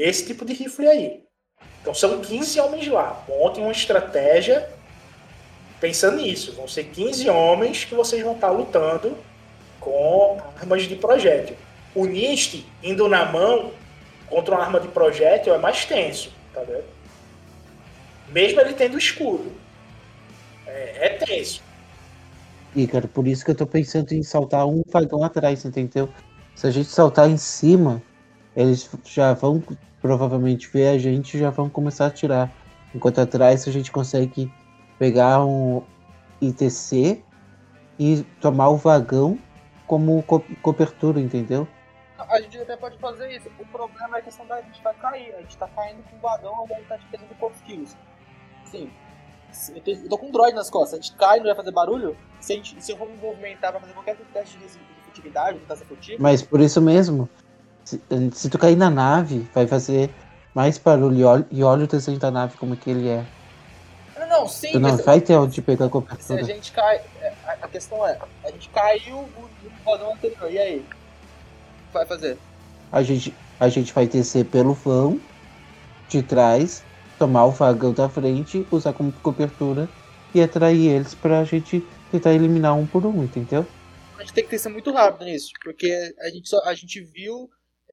esse tipo de rifle aí. Então são 15 homens lá. Montem uma estratégia pensando nisso. Vão ser 15 homens que vocês vão estar lutando com armas de projétil. O Nist indo na mão contra uma arma de projétil é mais tenso, tá vendo? Mesmo ele tendo escudo. É, é tenso. E, cara, por isso que eu tô pensando em saltar um vagão atrás, entendeu? Se a gente saltar em cima, eles já vão provavelmente ver a gente já vão começar a atirar. Enquanto atrás a gente consegue pegar um ITC e tomar o vagão como co- cobertura, entendeu? A gente até pode fazer isso. O problema é a questão da gente vai cair. A gente tá caindo com um vagão a gente tá perdendo poucos quilos. Sim. Eu tô, eu tô com um droid nas costas. A gente cai, não vai fazer barulho. Se, a gente, se eu for me movimentar pra fazer qualquer teste de de furtividade, furtivo, Mas por isso mesmo, se, se tu cair na nave, vai fazer mais barulho. E olha, e olha o desenho da nave como que ele é. Não, não, sim, Tu não mas vai ter onde pegar a se a cobertura. gente cai. é, A, a questão é, a gente caiu no vagão anterior, e aí? O que vai fazer? A gente, a gente vai descer pelo vão de trás, tomar o vagão da frente, usar como cobertura e atrair eles pra gente tentar eliminar um por um, entendeu? A gente tem que ser muito rápido nisso, porque a gente, só, a gente viu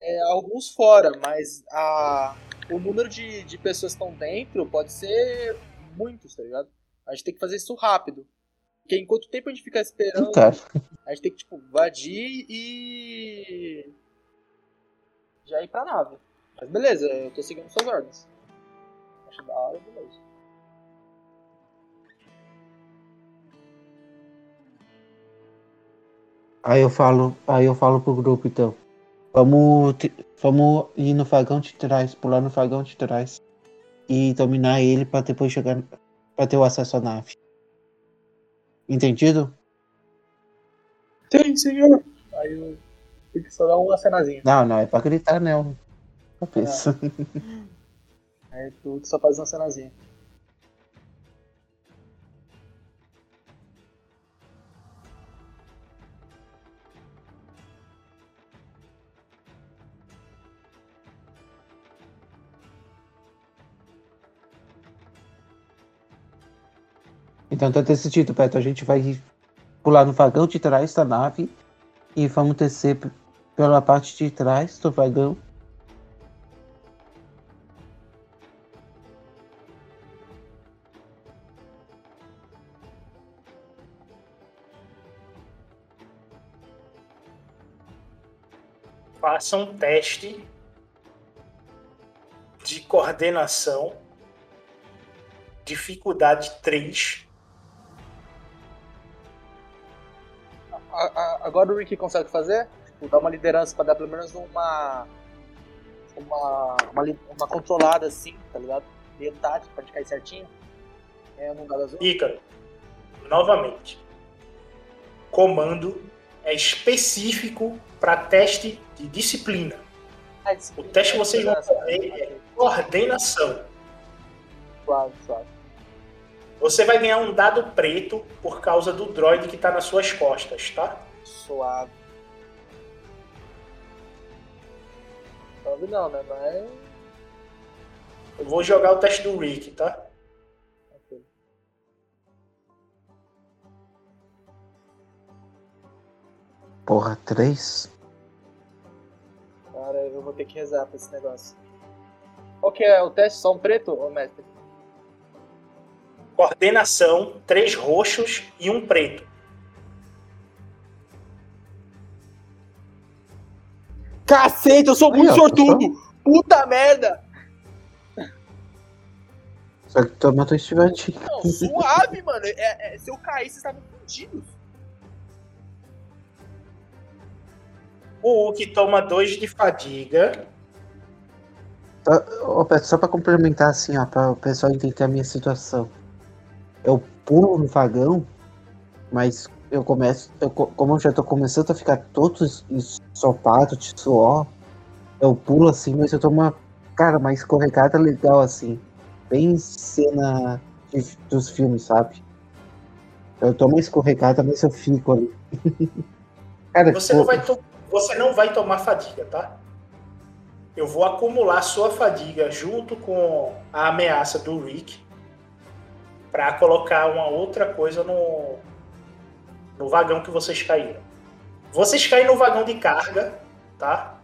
é, alguns fora, mas a, o número de, de pessoas que estão dentro pode ser muitos, tá ligado? A gente tem que fazer isso rápido. Porque enquanto tempo a gente ficar esperando, a gente tem que, tipo, invadir e. Já ir pra nave. Mas beleza, eu tô seguindo suas ordens. Acho da hora, beleza. aí eu falo, aí eu falo pro grupo então. Vamos, vamos ir no vagão de trás, pular no vagão de trás e dominar ele pra depois chegar pra ter o acesso à nave. Entendido? Sim, senhor. Aí eu tem que só dar uma cenazinha. Não, não, é pra gritar não. Cabeça. Aí tu só faz uma cenazinha. Então tá decidido, Beto. A gente vai pular no vagão de trás da nave e vamos descer pela parte de trás do vagão. Faça um teste de coordenação. Dificuldade 3. A- a- agora o Rick consegue fazer? Tipo, dar uma liderança pra dar pelo menos uma. Uma. Uma, uma controlada assim, tá ligado? Meio tática pra gente cair certinho. É num dado azul. Ícaro, novamente. Comando é específico para teste de disciplina. Ah, O disciplina, teste que vocês vão fazer é coordenação. Suave, suave. Você vai ganhar um dado preto por causa do droid que está nas suas costas, tá? Suave. Suave não, né? Mas. Eu vou jogar o teste do Rick, tá? Porra, três? Cara, eu vou ter que rezar pra esse negócio. Qual que é o teste? Só um preto, ô mestre? Coordenação, três roxos e um preto. Cacete, eu sou Aí, muito ó, sortudo! Puta merda! Só que toma tua estivadinha. Não, suave, mano. É, é, se eu cair, vocês estavam fudidos. O Hulk toma dois de fadiga. Ô, só pra complementar assim, ó, pra o pessoal entender a minha situação. Eu pulo no vagão, mas eu começo, eu co- como eu já tô começando a ficar todo ensopado de suor, eu pulo assim, mas eu tô uma, cara, uma escorregada legal assim. Bem cena de- dos filmes, sabe? Eu tô uma escorregada, mas eu fico ali. cara, Você pô, não vai, você não vai tomar fadiga, tá? Eu vou acumular sua fadiga junto com a ameaça do Rick para colocar uma outra coisa no, no vagão que vocês caíram. Vocês caem no vagão de carga, tá?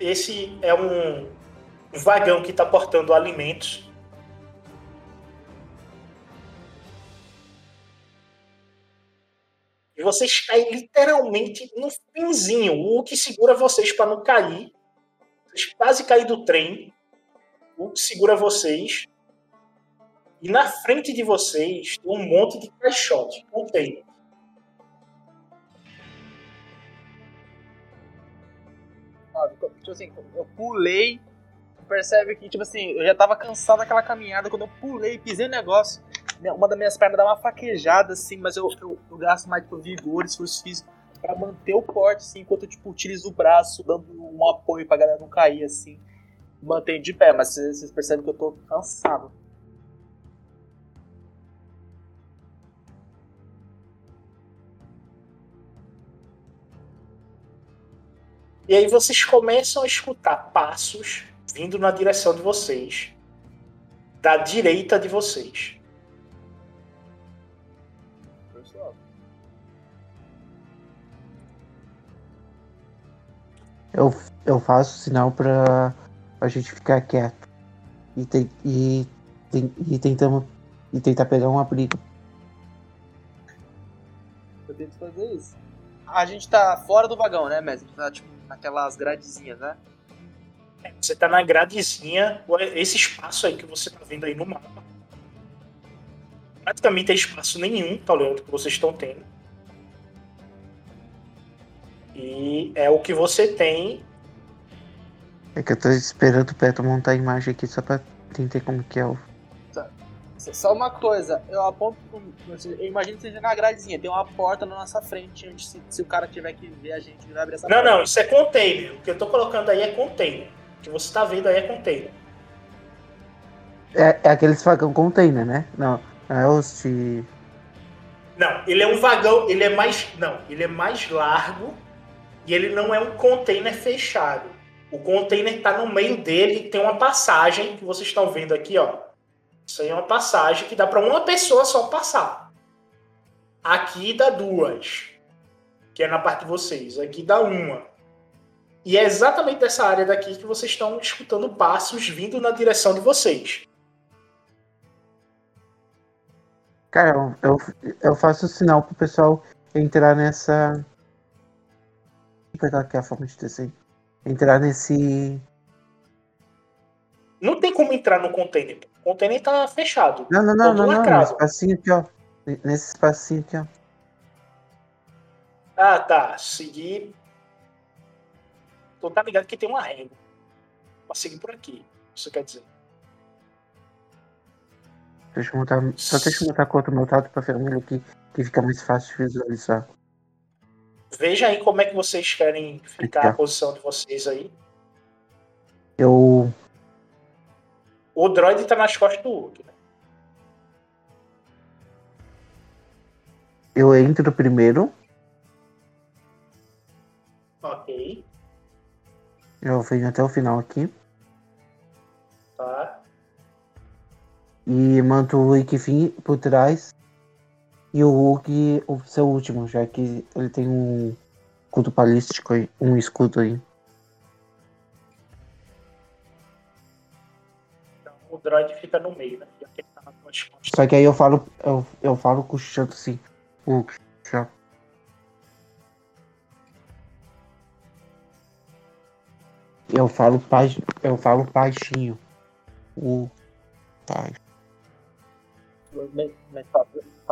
Esse é um vagão que está portando alimentos E vocês caem literalmente no finzinho. O que segura vocês para não cair. Vocês quase caem do trem. Segura vocês. E na frente de vocês tem um monte de caixote. Sabe? Tipo assim, eu pulei. Percebe que, tipo assim, eu já tava cansado daquela caminhada. Quando eu pulei, pisei no negócio. Uma das minhas pernas dá uma fraquejada, assim, mas eu, eu, eu gasto mais tipo, vigor, esforço físico pra manter o porte, assim, enquanto eu tipo, utilizo o braço, dando um apoio pra galera não cair, assim. Mantenho de pé, mas vocês percebem que eu tô cansado. E aí vocês começam a escutar passos vindo na direção de vocês. da direita de vocês. Eu, eu faço sinal pra a gente ficar quieto. E, te, e, tem- e tentamos. E tentar pegar um abrigo. eu tento fazer isso. A gente tá fora do vagão, né, mestre? A gente tá, tipo, naquelas gradezinhas, né? Você tá na gradezinha, esse espaço aí que você tá vendo aí no mapa. Praticamente tem espaço nenhum, tá olhando que vocês estão tendo. E é o que você tem. É que eu tô esperando o Peto montar a imagem aqui só pra entender como que é o. Só uma coisa, eu aponto. Eu imagino que seja na gradezinha, tem uma porta na nossa frente, onde se, se o cara tiver que ver a gente, ele vai abrir essa Não, porta. não, isso é container. O que eu tô colocando aí é container. O que você tá vendo aí é container. É, é aqueles vagão container, né? Não, não é os de. Não, ele é um vagão, ele é mais. Não, ele é mais largo e ele não é um container fechado. O container tá no meio dele, tem uma passagem que vocês estão vendo aqui, ó. Isso aí é uma passagem que dá para uma pessoa só passar. Aqui dá duas, que é na parte de vocês. Aqui dá uma. E é exatamente dessa área daqui que vocês estão escutando passos vindo na direção de vocês. Cara, eu, eu, faço sinal pro pessoal entrar nessa. Vou pegar aqui a forma de descer. Entrar nesse. Não tem como entrar no container. O container tá fechado. Não, não, não, Todo não, lacrado. Nesse espacinho aqui, ó. Nesse espacinho aqui, ó. Ah, tá. Seguir. Tu tá ligado que tem uma régua. Pra seguir por aqui. Isso quer dizer. Deixa eu montar. Só deixa eu montar outro meu tato pra vermelho aqui, que fica mais fácil de visualizar. Veja aí como é que vocês querem ficar a posição de vocês aí. Eu. O droid tá nas costas do Hulk. Né? Eu entro primeiro. Ok. Eu venho até o final aqui. Tá. E manto o vir por trás. E o Hulk o seu último, já que ele tem um escudo balístico aí. Um escudo aí. Então o droid fica no meio, né? Tá. Só que aí eu falo. Eu, eu falo com o Chato assim. Hulk, já. Eu falo, baix- eu falo baixinho. O. Tá. Mas- mas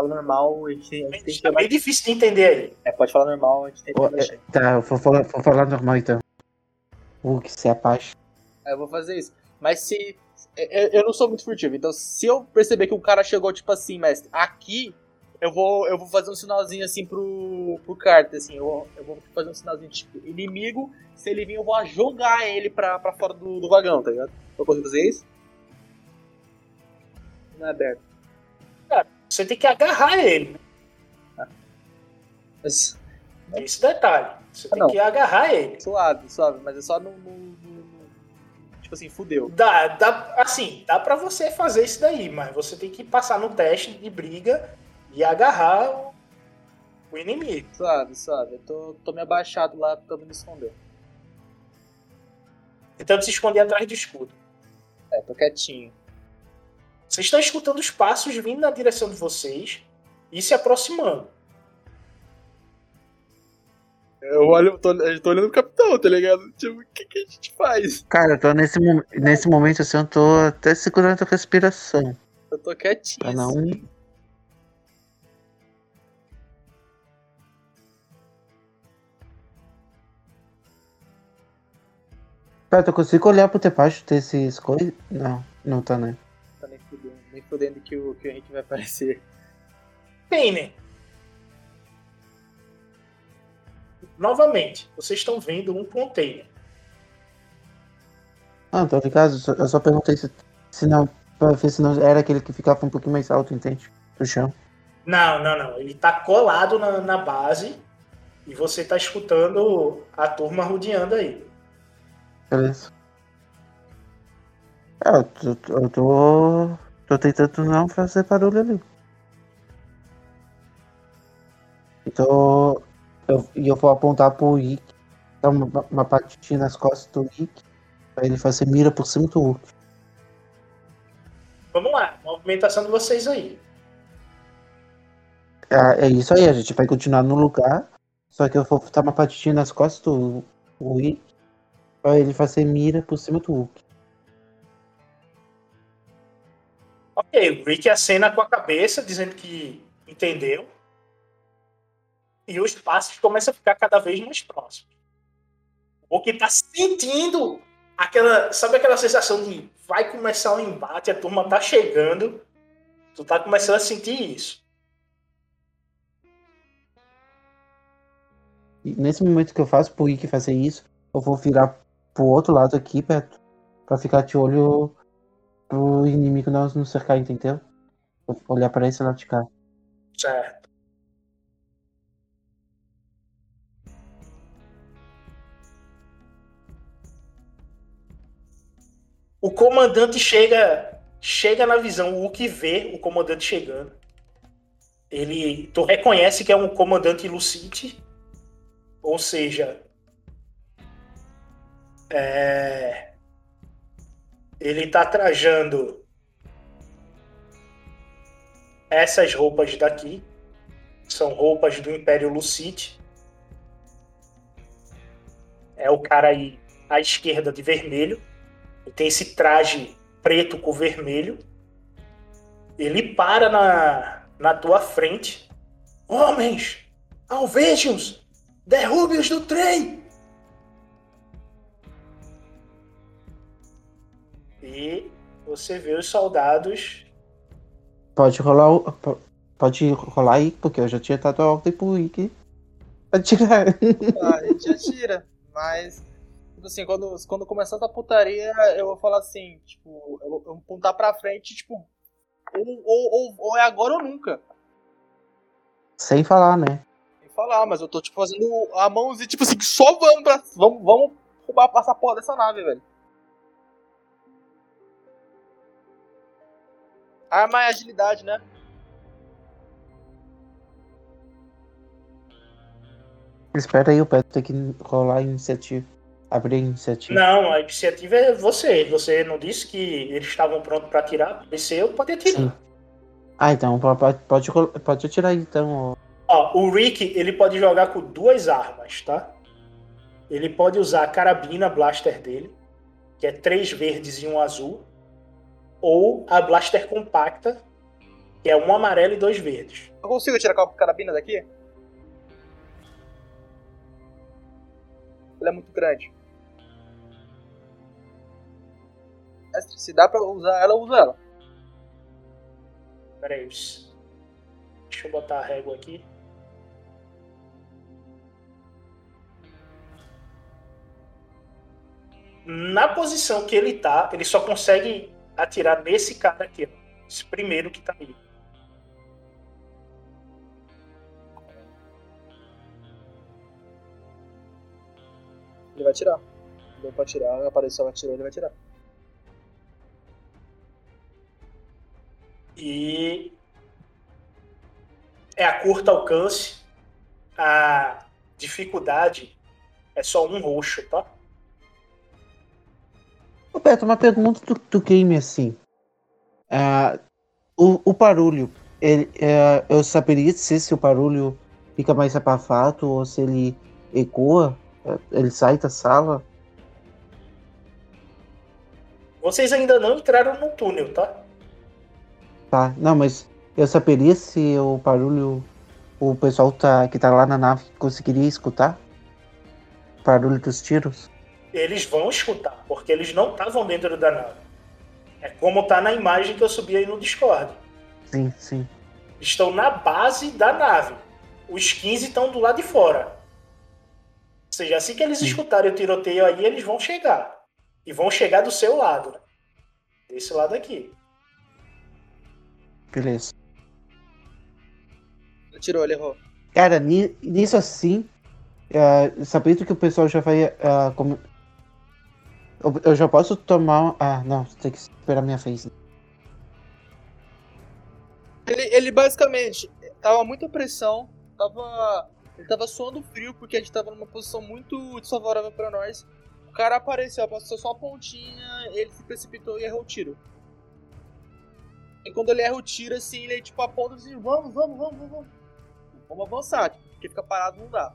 fala, normal, a gente, a gente tem que Tá meio difícil de entender aí. É, pode falar normal, a gente tem que é, Tá, eu vou falar, vou falar normal então. Hulk, se apaixona. É, eu vou fazer isso. Mas se. Eu, eu não sou muito furtivo, então se eu perceber que o cara chegou, tipo assim, mestre, aqui, eu vou, eu vou fazer um sinalzinho assim pro, pro Carter, assim, eu, eu vou fazer um sinalzinho tipo inimigo, se ele vir eu vou jogar ele pra, pra fora do, do vagão, tá ligado? Eu consigo fazer isso? Não é aberto. Você tem que agarrar ele. né? Mas, Tem esse detalhe. Você Ah, tem não. que agarrar ele. suave, suave, mas é só no. no- no- tipo assim, fudeu. Dá, dá, assim, dá pra você fazer isso daí, mas você tem que passar no teste de briga e agarrar o, o inimigo. Suave, suave. Eu tô, tô me abaixado lá tentando me esconder. Tentando se esconder atrás do escudo. É, tô quietinho. Vocês estão escutando os passos vindo na direção de vocês e se aproximando. Eu olho, tô, eu tô olhando pro capitão, tá ligado? Tipo, o que, que a gente faz? Cara, eu tô nesse, nesse momento assim, eu tô até segurando a respiração. Eu tô quietinho. Pra não. assim. Cara, tu consigo olhar pro teu baixo desses coisas? Não, não tá, né? Nem fudendo, que o, que o Henrique vai aparecer. Bem, né? Novamente, vocês estão vendo um container. Ah, ligado. só- Eu só perguntei se, se não. Pra ver se não era aquele que ficava um pouquinho mais alto, entende? Do chão. Não, não, não. Ele tá colado na, na base e você tá escutando a turma rodeando aí. Beleza. Ah, eu tô- eu tô, tô tentando não fazer barulho ali. Então, eu, e eu vou apontar pro Rick, dar uma, uma batidinha nas costas do Rick, pra ele fazer mira por cima do Hulk. Vamos lá, movimentação de vocês aí. É, é isso aí, a gente vai continuar no lugar, só que eu vou dar uma batidinha nas costas do, Rick, pra ele fazer mira por cima do Hulk. Ok, o Rick acena com a cabeça, dizendo que entendeu. E os passos começam a ficar cada vez mais próximos. O Hulk tá sentindo aquela. Sabe aquela sensação de vai começar o embate, a turma tá chegando. Tu tá começando a sentir isso. E nesse momento que eu faço pro Rick fazer isso, eu vou virar pro outro lado aqui, perto, pra ficar de olho pro inimigo não cercar, entendeu? Olhar pra esse lado de cá. Certo. O comandante chega chega na visão, o Hulk vê o comandante chegando. Ele, tu reconhece que é um comandante Lucite, ou seja, é, ele tá trajando essas roupas daqui são roupas do Império Lucite. É o cara aí à esquerda de vermelho. Tem esse traje preto com vermelho. Ele para na, na tua frente. Homens, alvejam-os! Derrube-os do trem! E você vê os soldados Pode rolar Pode rolar aí, porque eu já tinha dado a ordem pro Rick. Atirar. Ah, a gente atira, mas. Tipo assim, quando, quando começar essa putaria, eu vou falar assim, tipo, eu vou eu vou apontar pra frente, tipo. Ou, ou, ou, ou é agora ou nunca. Sem falar, né? Sem falar, mas eu tô, tipo, fazendo a mãozinha, tipo assim, só vamos pra. Vamos, vamos roubar essa porra dessa nave, velho. Arma é agilidade, né? Espera aí, o Pedro tem que rolar a iniciativa. Abrir a iniciativa. Não, a iniciativa é você. Você não disse que eles estavam prontos pra atirar? Desceu, pode atirar. Sim. Ah, então po- pode, pode, pode atirar aí, então. Ó, o Rick, ele pode jogar com duas armas, tá? Ele pode usar a carabina blaster dele, que é três verdes e um azul, ou a blaster compacta, que é um amarelo e dois verdes. Eu consigo tirar a carabina daqui? Ela é muito grande. Se dá pra usar ela, eu uso ela. Pera aí. Deixa eu botar a régua aqui. Na posição que ele tá, ele só consegue atirar nesse cara aqui, ó. Esse primeiro que tá aí. Ele vai tirar. Deu pra tirar, apareceu, ela tirou, ele vai tirar. E é a curto alcance. A dificuldade é só um roxo, tá? Ô, Beto, uma pergunta do, do game assim. Ah, o, o barulho, ele, é, eu saberia dizer se o barulho fica mais abafado ou se ele ecoa, é, ele sai da sala. Vocês ainda não entraram no túnel, tá? Tá, não, mas eu saberia se o barulho, o pessoal tá, que tá lá na nave conseguiria escutar? O barulho dos tiros? Eles vão escutar, porque eles não estavam dentro da nave. É como tá na imagem que eu subi aí no Discord. Sim, sim. Estão na base da nave. Os 15 estão do lado de fora. Ou seja, assim que eles escutarem o tiroteio aí, eles vão chegar. E vão chegar do seu lado. né? Desse lado aqui. Beleza. Ele tirou, ele errou. Cara, ni- nisso assim, é, sabendo que o pessoal já vai. é, Eu, eu já posso tomar. Ah, não, tem que esperar minha vez. Ele, ele basicamente tava muita pressão, tava. Ele tava suando frio porque a gente tava numa posição muito desfavorável pra nós. O cara apareceu, passou só a pontinha, ele se precipitou e errou o tiro. E quando ele erra o tiro, assim, ele tipo aponta assim, vamos, vamos, vamos, vamos. Vamos avançar, tipo, porque ficar parado não dá.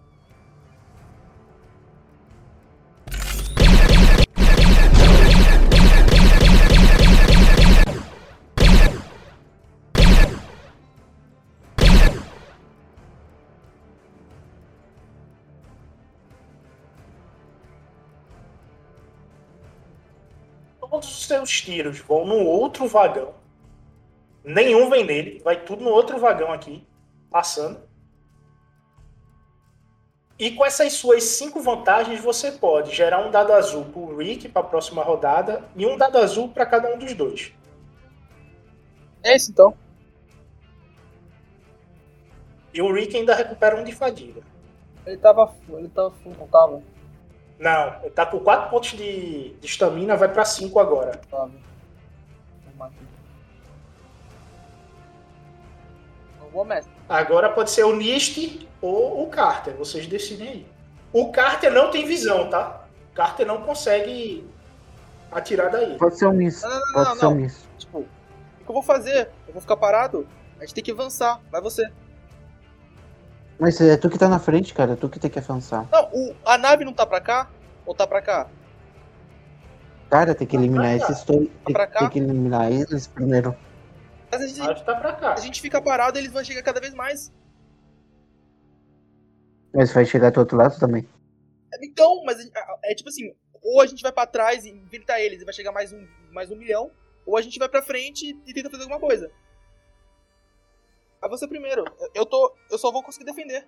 Seus tiros vão no outro vagão. Nenhum vem nele, vai tudo no outro vagão aqui, passando. E com essas suas cinco vantagens, você pode gerar um dado azul para o Rick para a próxima rodada e um dado azul para cada um dos dois. É isso então. E o Rick ainda recupera um de fadiga. Ele tava. Ele tava full, não tava? Não, ele tá com 4 pontos de de estamina, vai para 5 agora. Vou, mestre. Agora pode ser o Nist ou o Carter, vocês decidem aí. O Carter não tem visão, tá? O Carter não consegue atirar daí. Pode ser um miss. Não, não, não, Pode não, ser um não. miss. Tipo, o que eu vou fazer? Eu vou ficar parado? A gente tem que avançar. Vai você. Mas é tu que tá na frente, cara. É tu que tem que avançar. Não, o, a nave não tá pra cá? Ou tá pra cá? Cara, tem que eliminar pra cá. esses dois. Tem, pra cá? tem que eliminar eles primeiro. Mas a gente, A nave tá pra cá. a gente fica parado e eles vão chegar cada vez mais. Mas vai chegar do outro lado também. Então, mas é, é tipo assim, ou a gente vai pra trás e enfrentar eles e vai chegar mais um, mais um milhão, ou a gente vai pra frente e tenta fazer alguma coisa. Vai você primeiro. Eu- tô. Eu só vou conseguir defender.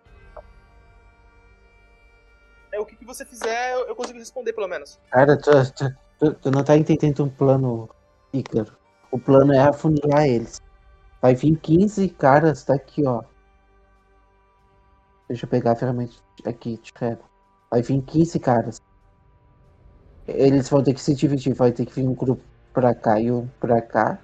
É o que, que você fizer, eu, eu consigo responder pelo menos. Cara, tu, tu, tu- tu não tá entendendo um plano, Ícaro. O plano é afunilar eles. Vai vir 15 caras, tá aqui, ó. Deixa eu pegar a ferramenta aqui, te. Vai vir 15 caras. Eles vão ter que se dividir. Vai ter que vir um grupo pra cá e um pra cá.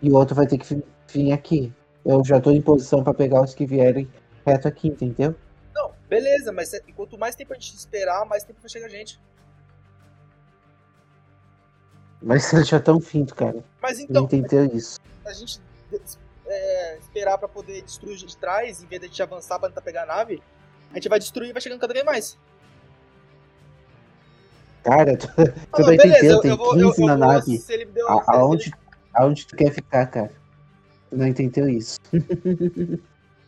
E o outro vai ter que vir aqui. Eu já tô em posição pra pegar os que vierem reto aqui, entendeu? Não, beleza, mas se- quanto mais tempo a gente esperar, mais tempo vai chegar a gente. Mas eles já estão fintos, cara. Mas então, entendeu isso. a gente é, esperar pra poder destruir de trás, em vez de a gente avançar pra tentar pegar a nave, a gente vai destruir e vai chegando cada vez mais. Cara, tu, tu Não, não mas beleza, entendeu, eu, tem eu vou, eu, 15 eu na vou- nave. Se ele me deu, A- se ele- aonde, aonde tu quer ficar, cara? Não entendeu isso.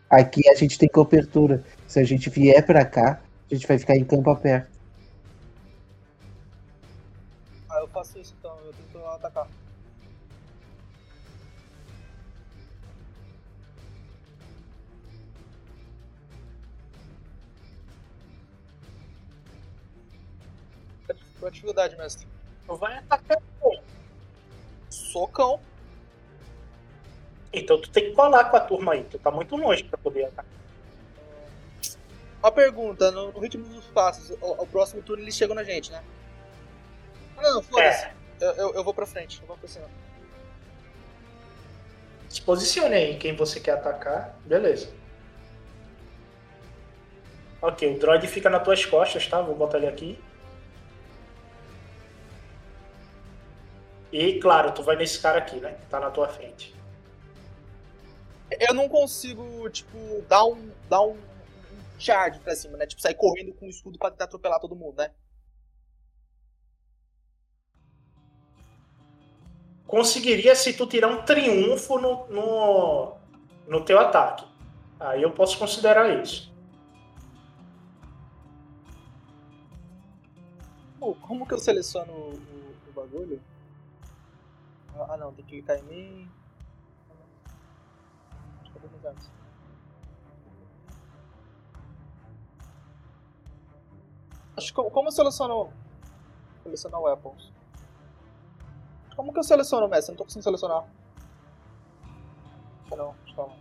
Aqui a gente tem cobertura. Se a gente vier pra cá, a gente vai ficar em campo aberto. Ah, eu faço isso então, eu tento atacar. Qual a dificuldade, mestre? Vai atacar. Socão. Então tu tem que colar com a turma aí. Tu tá muito longe pra poder atacar. Uma pergunta, no, no ritmo dos passos, o, o próximo turno eles chegam na gente, né? Não, foda-se. É, Eu, eu, eu vou pra frente, eu vou pra cima. se posicione aí quem você quer atacar. Beleza. Ok, o droid fica nas tuas costas, tá? Vou botar ele aqui. E, claro, tu vai nesse cara aqui, né? Que tá na tua frente. Eu não consigo, tipo, dar um, dar um, um charge pra cima, né? Tipo, sair correndo com o escudo pra tentar atropelar todo mundo, né? Conseguiria se tu tirar um triunfo no, no, no teu ataque. Aí eu posso considerar isso. Pô, como que eu seleciono o, o- o bagulho? Ah, ah, não, tem que clicar em mim. Armas? Acho que como, eu seleciono. Selecionar weapons? Como que eu seleciono, mestre? Não tô conseguindo selecionar. Não, calma.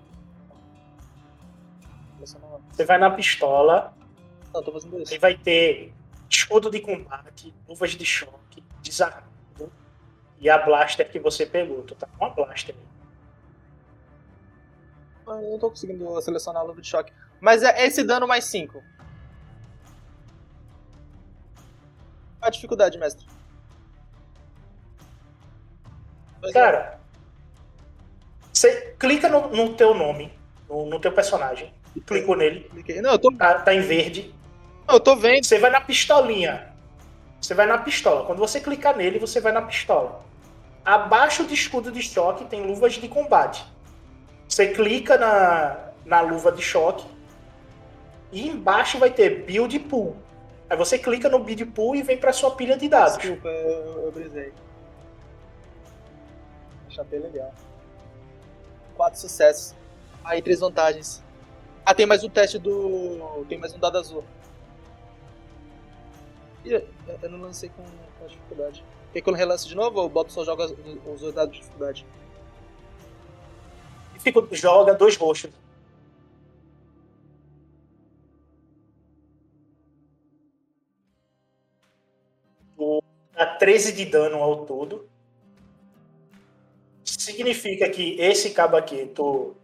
Você vai na pistola Não, tô fazendo isso. e vai ter escudo de combate, luvas de choque, desarmado e a blaster que você pegou. Tu tá com a blaster. Ah, Eu não tô conseguindo selecionar a luva de choque. Mas é esse dano mais 5. Qual a dificuldade, mestre? É. Cara, você clica no, no teu nome, no, no teu personagem, e clicou nele, Cliquei. Não, eu tô, tá, tá em verde. não, eu tô vendo. Você vai na pistolinha. Você vai na pistola. Quando você clicar nele, você vai na pistola. Abaixo do escudo de choque tem luvas de combate. Você clica na, na luva de choque e embaixo vai ter build pool. Aí você clica no build pool e vem pra sua pilha de dados. Desculpa, eu, eu brisei. Chapei legal. Quatro sucessos. Aí, três vantagens. Ah, tem mais um teste do. Tem mais um dado azul. Eu não lancei com, com dificuldade. Quer que eu relance de novo ou boto só joga os dois dados de dificuldade? Fica, joga dois roxos. Dá 13 de dano ao todo. Significa que esse cabo aqui, tu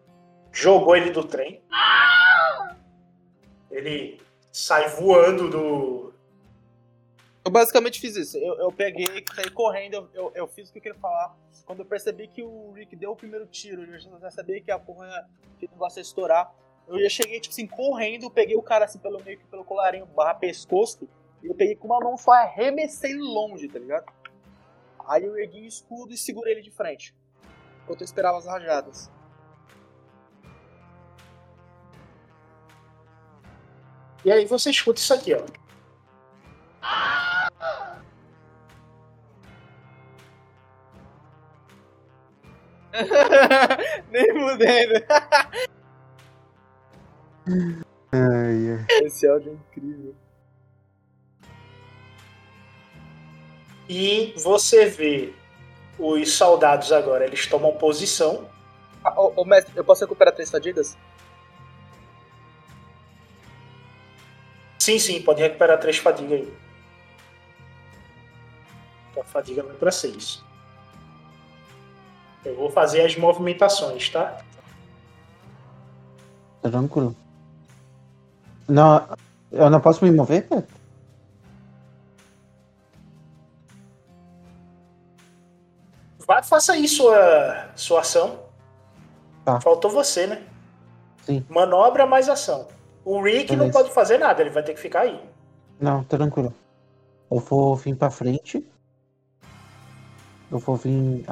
jogou ele do trem. Ele sai voando do. Eu basicamente fiz isso. Eu, eu peguei, saí correndo, eu, eu, eu fiz o que eu queria falar. Quando eu percebi que o Rick deu o primeiro tiro, eu já sabia que a porra, que o negócio ia estourar. Eu já cheguei, tipo assim, correndo, peguei o cara assim pelo meio pelo colarinho barra pescoço, e eu peguei com uma mão só arremessei longe, tá ligado? Aí eu ergui o escudo e segurei ele de frente. Enquanto eu esperava as rajadas. E aí você escuta isso aqui, ó. Nem né? Ai, ai. Esse áudio é incrível. E você vê os soldados agora, eles tomam posição. Ah, ô, ô, mestre, eu posso recuperar três fadigas? Sim, sim, pode recuperar três fadigas aí. A fadiga vai pra seis. Eu vou fazer as movimentações, tá? Tranquilo. Não, eu não posso me mover, cara? Vai, faça aí sua, sua ação. Tá. Faltou você, né? Sim. Manobra mais ação. O Rick não Beleza. pode fazer nada, ele vai ter que ficar aí. Não, tranquilo. Eu vou vir pra frente. Eu vou vir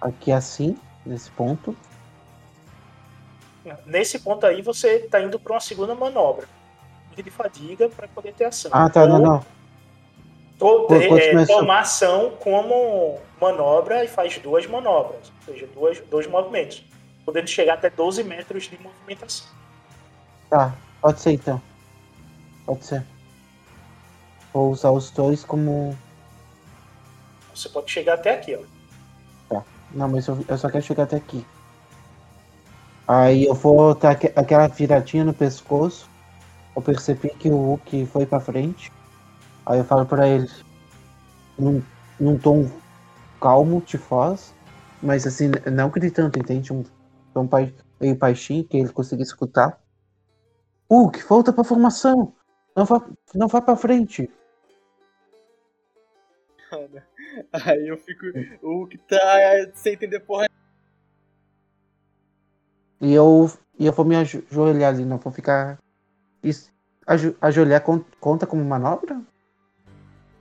aqui assim, nesse ponto. Nesse ponto aí, você tá indo pra uma segunda manobra. De fadiga para poder ter ação. Ah, tá, não, Ou- não. To- Pô, é, essa- tomar ação como manobra e faz duas manobras, ou seja, duas, dois movimentos, podendo chegar até 12 metros de movimentação. Tá, pode ser então. Pode ser. Vou usar os dois como. Você pode chegar até aqui, ó. Não, mas eu, eu só quero chegar até aqui. Aí eu vou dar aque- aquela viradinha no pescoço. Eu percebi que o Hulk foi pra frente. Aí eu falo pra ele, num, num tom calmo, tifoz, mas assim, não gritando, entende? Um tom pai- meio baixinho, que ele consiga escutar. Hulk, volta pra formação! Não vá, não vá pra frente! Aí eu fico. O que tá sem entender porra. E eu, e eu vou me ajo- ajoelhar ali, não vou ficar. Isso, ajo- ajoelhar con- conta como manobra?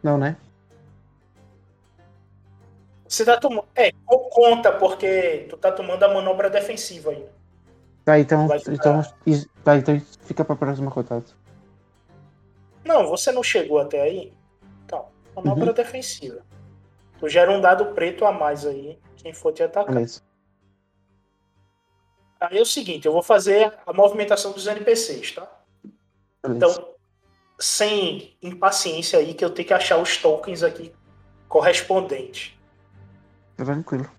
Não, né? Você tá tomando. É, co- conta, porque tu tá tomando a manobra defensiva aí. Tá, então. Ficar- então isso- tá, então isso fica pra próxima rodada. Não, você não chegou até aí. Então, manobra Uhum. defensiva. Tu gera um dado preto a mais aí, quem for te atacar. Beleza. Aí é o seguinte, eu vou fazer a movimentação dos NPCs, tá? Então, sem impaciência aí, que eu tenho que achar os tokens aqui correspondentes. Tranquilo.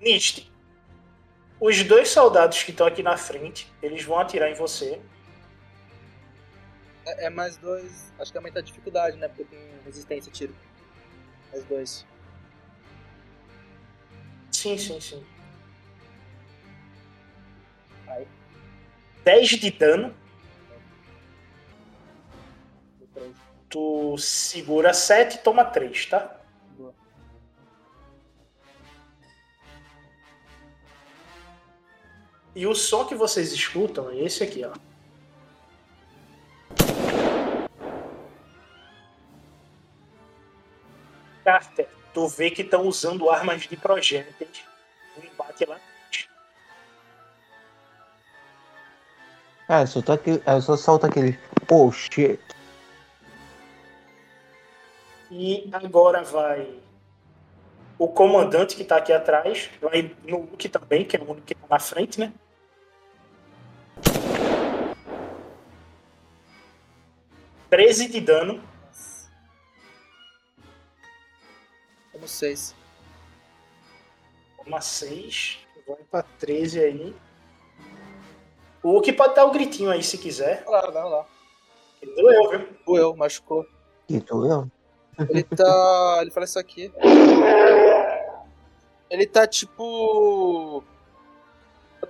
Nist, os dois soldados que estão aqui na frente, eles vão atirar em você. É, é mais dois. Acho que aumenta a dificuldade, né? Porque tem resistência a tiro. Mais dois. Sim, sim, sim. Aí. 10 de dano. Tu segura 7 e toma 3, tá? Boa. E o som que vocês escutam é esse aqui, ó. Carter, tu vê que estão usando armas de projéteis no embate lá. Ah, só, aquele, eu só solto aquele. Oh shit. E agora vai o comandante que tá aqui atrás, vai no Luke também, que é o único que tá na frente, né? Treze de dano. Temos seis. Toma 6. Vai pra 13 aí. O Luke pode dar o gritinho aí se quiser. Lá, vai lá. Ele doeu, viu? Doeu, machucou. Que tu eu? Ele tá. Ele fala isso aqui. Ele tá tipo.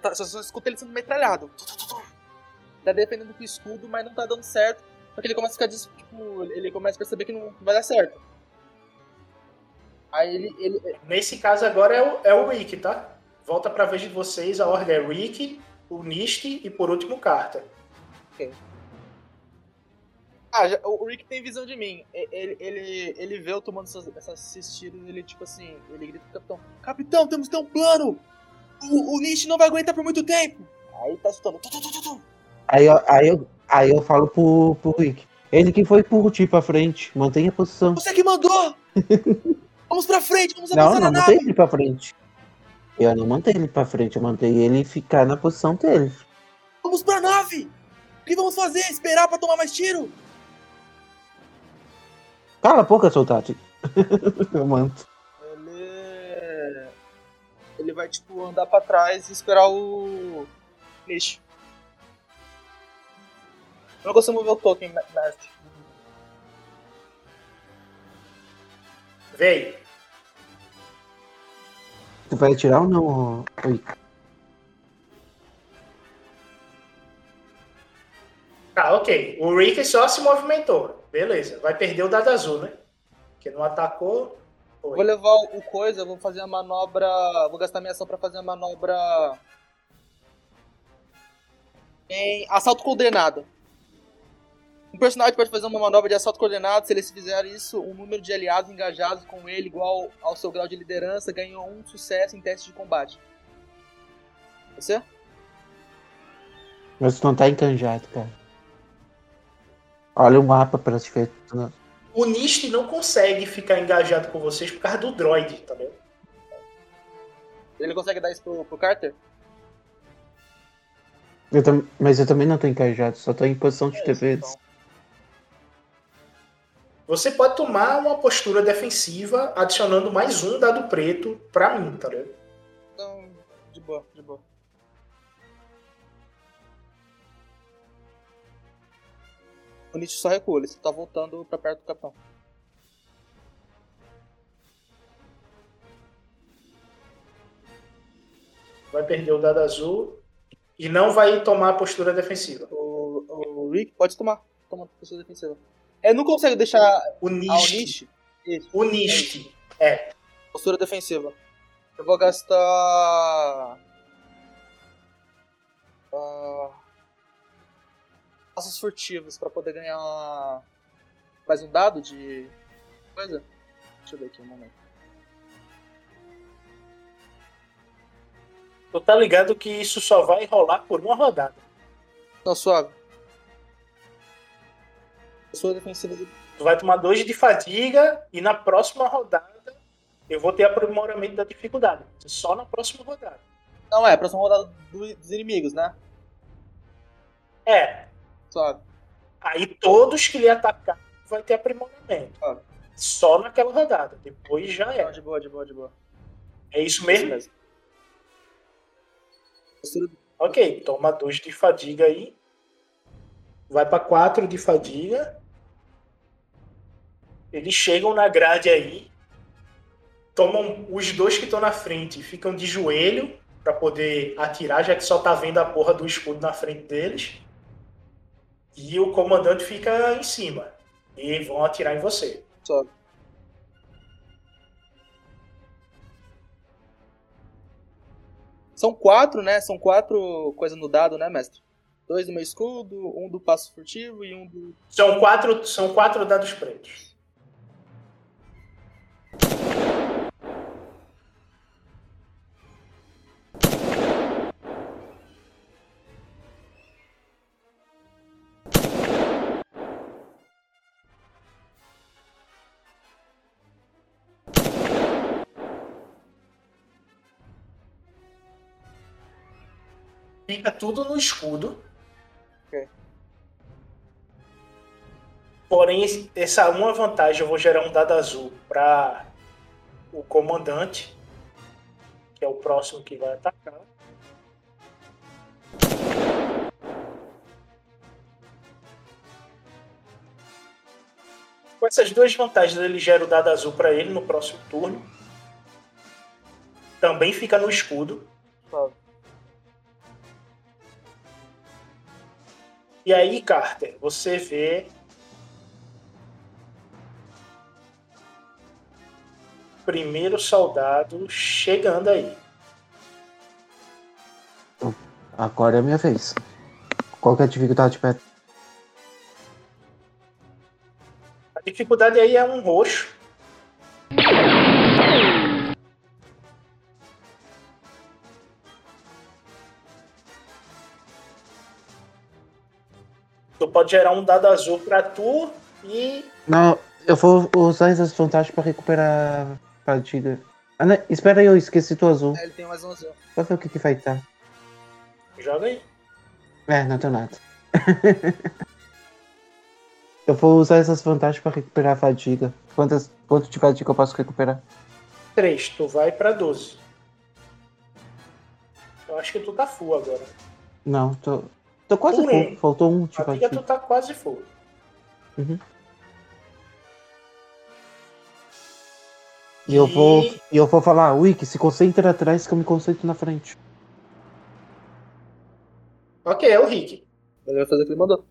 Tá, só, só escuta ele sendo metralhado. Tá defendendo com o escudo, mas não tá dando certo. Só que ele começa a ficar tipo. Ele começa a perceber que não vai dar certo. Aí ele. ele Nesse caso agora é o, é o Rick, tá? Volta pra vez de vocês. A ordem é Rick, o Nist e por último o Carter. ah, já- o Rick tem visão de mim. Ele, ele, ele vê eu tomando essas, essas- esses tiros ele, tipo assim. Ele grita pro capitão: Capitão, temos que ter um plano! O, o Nish não vai aguentar por muito tempo! Aí tá escutando. Aí, eu- aí, eu, aí eu falo pro, pro Rick. Ele que foi por ti pra frente. Mantenha a posição. Você que mandou! vamos pra frente, vamos Não, avançar não na mantei nave! ele pra frente. Eu não mantei ele pra frente, eu mantei ele ficar na posição dele. Vamos pra nave! O que vamos fazer? Esperar pra tomar mais tiro? Cala a boca, soldado. eu manto. Ele. Ele vai, tipo, andar pra trás e esperar o. Nish. Eu não consigo mover o token, me- mestre. Véi, Tu vai atirar ou não, Rick? tá, ok. O Rick só se movimentou. Beleza. Vai perder o dado azul, né? Que não atacou. Foi. Vou levar o coisa, vou fazer a manobra. Vou gastar minha ação pra fazer a manobra. Em assalto coordenado. Personagem pode fazer uma manobra de assalto coordenado. Se ele fizer isso, um número de aliados engajados com ele, igual ao seu grau de liderança, ganhou um sucesso em teste de combate. Você? Mas tu não tá encanjado, cara. Olha o mapa pra te ver. O Nist não consegue ficar engajado com vocês por causa do droid, tá vendo? Ele consegue dar isso pro, pro Carter? Eu tam- Mas eu também não tô encajado, só tô em posição de É isso, defesa. então. Você pode tomar uma postura defensiva adicionando mais um dado preto pra mim, tá vendo? Então, de boa, de boa. O Nietzsche só recua, ele tá voltando pra perto do capitão. Vai perder o dado azul e não vai tomar a postura defensiva. O, o Rick pode tomar. Toma pessoa defensiva. É, não consegue deixar O. Isso, o Nist, é, postura defensiva. Eu vou gastar. ah, passos furtivos pra poder ganhar mais um dado de coisa. Deixa eu ver aqui um momento. tu tá ligado que isso só vai rolar por uma rodada. Não, suave. Pessoa defensiva de Tu vai tomar dois de fadiga e na próxima rodada eu vou ter aprimoramento da dificuldade. Só na próxima rodada. Não é, próxima rodada do- dos inimigos, né? É, Suave. aí todos que lhe atacar vai ter aprimoramento. Ah. Só naquela rodada. Depois já Não, é. de boa, de boa, de boa. É isso Isso mesmo? mesmo. Postura Ok, toma dois de fadiga aí. vai pra 4 de fadiga. Eles chegam na grade aí. Tomam os dois que estão na frente, ficam de joelho pra poder atirar, já que só tá vendo a porra do escudo na frente deles. E o comandante fica em cima. E vão atirar em você. Só. São quatro, né? São quatro coisas no dado, né, mestre? Dois do meu escudo, um do passo furtivo e um do. São quatro, são quatro dados pretos. Fica tudo no escudo. Ok. Porém, essa uma vantagem eu vou gerar um dado azul para o comandante, que é o próximo que vai atacar. Com essas duas vantagens, ele gera o dado azul para ele no próximo turno. Também fica no escudo. Só. E aí, Carter, você vê. Primeiro soldado chegando aí. Agora é a minha vez. Qual que é a dificuldade, Beto? A dificuldade aí é um roxo. Pode gerar um dado azul pra tu e. Não, eu vou usar essas vantagens pra recuperar a partida. Ah, não, espera aí, eu esqueci do azul. É, ele tem mais um azul. Vou ver o que, que vai estar. Joga aí. É, não tem nada. eu vou usar essas vantagens pra recuperar a fadiga. Quantas, quanto de fadiga eu posso recuperar? 3, tu vai pra 12. Eu acho que tu tá full agora. Não, tô. Tô quase um. full. Faltou um de Fadiga tu fadiga. tá quase full. E eu vou. E- E eu vou falar, Wiki, se concentra atrás que eu me concentro na frente. Ok, é o Rick. Ele vai fazer o que ele mandou.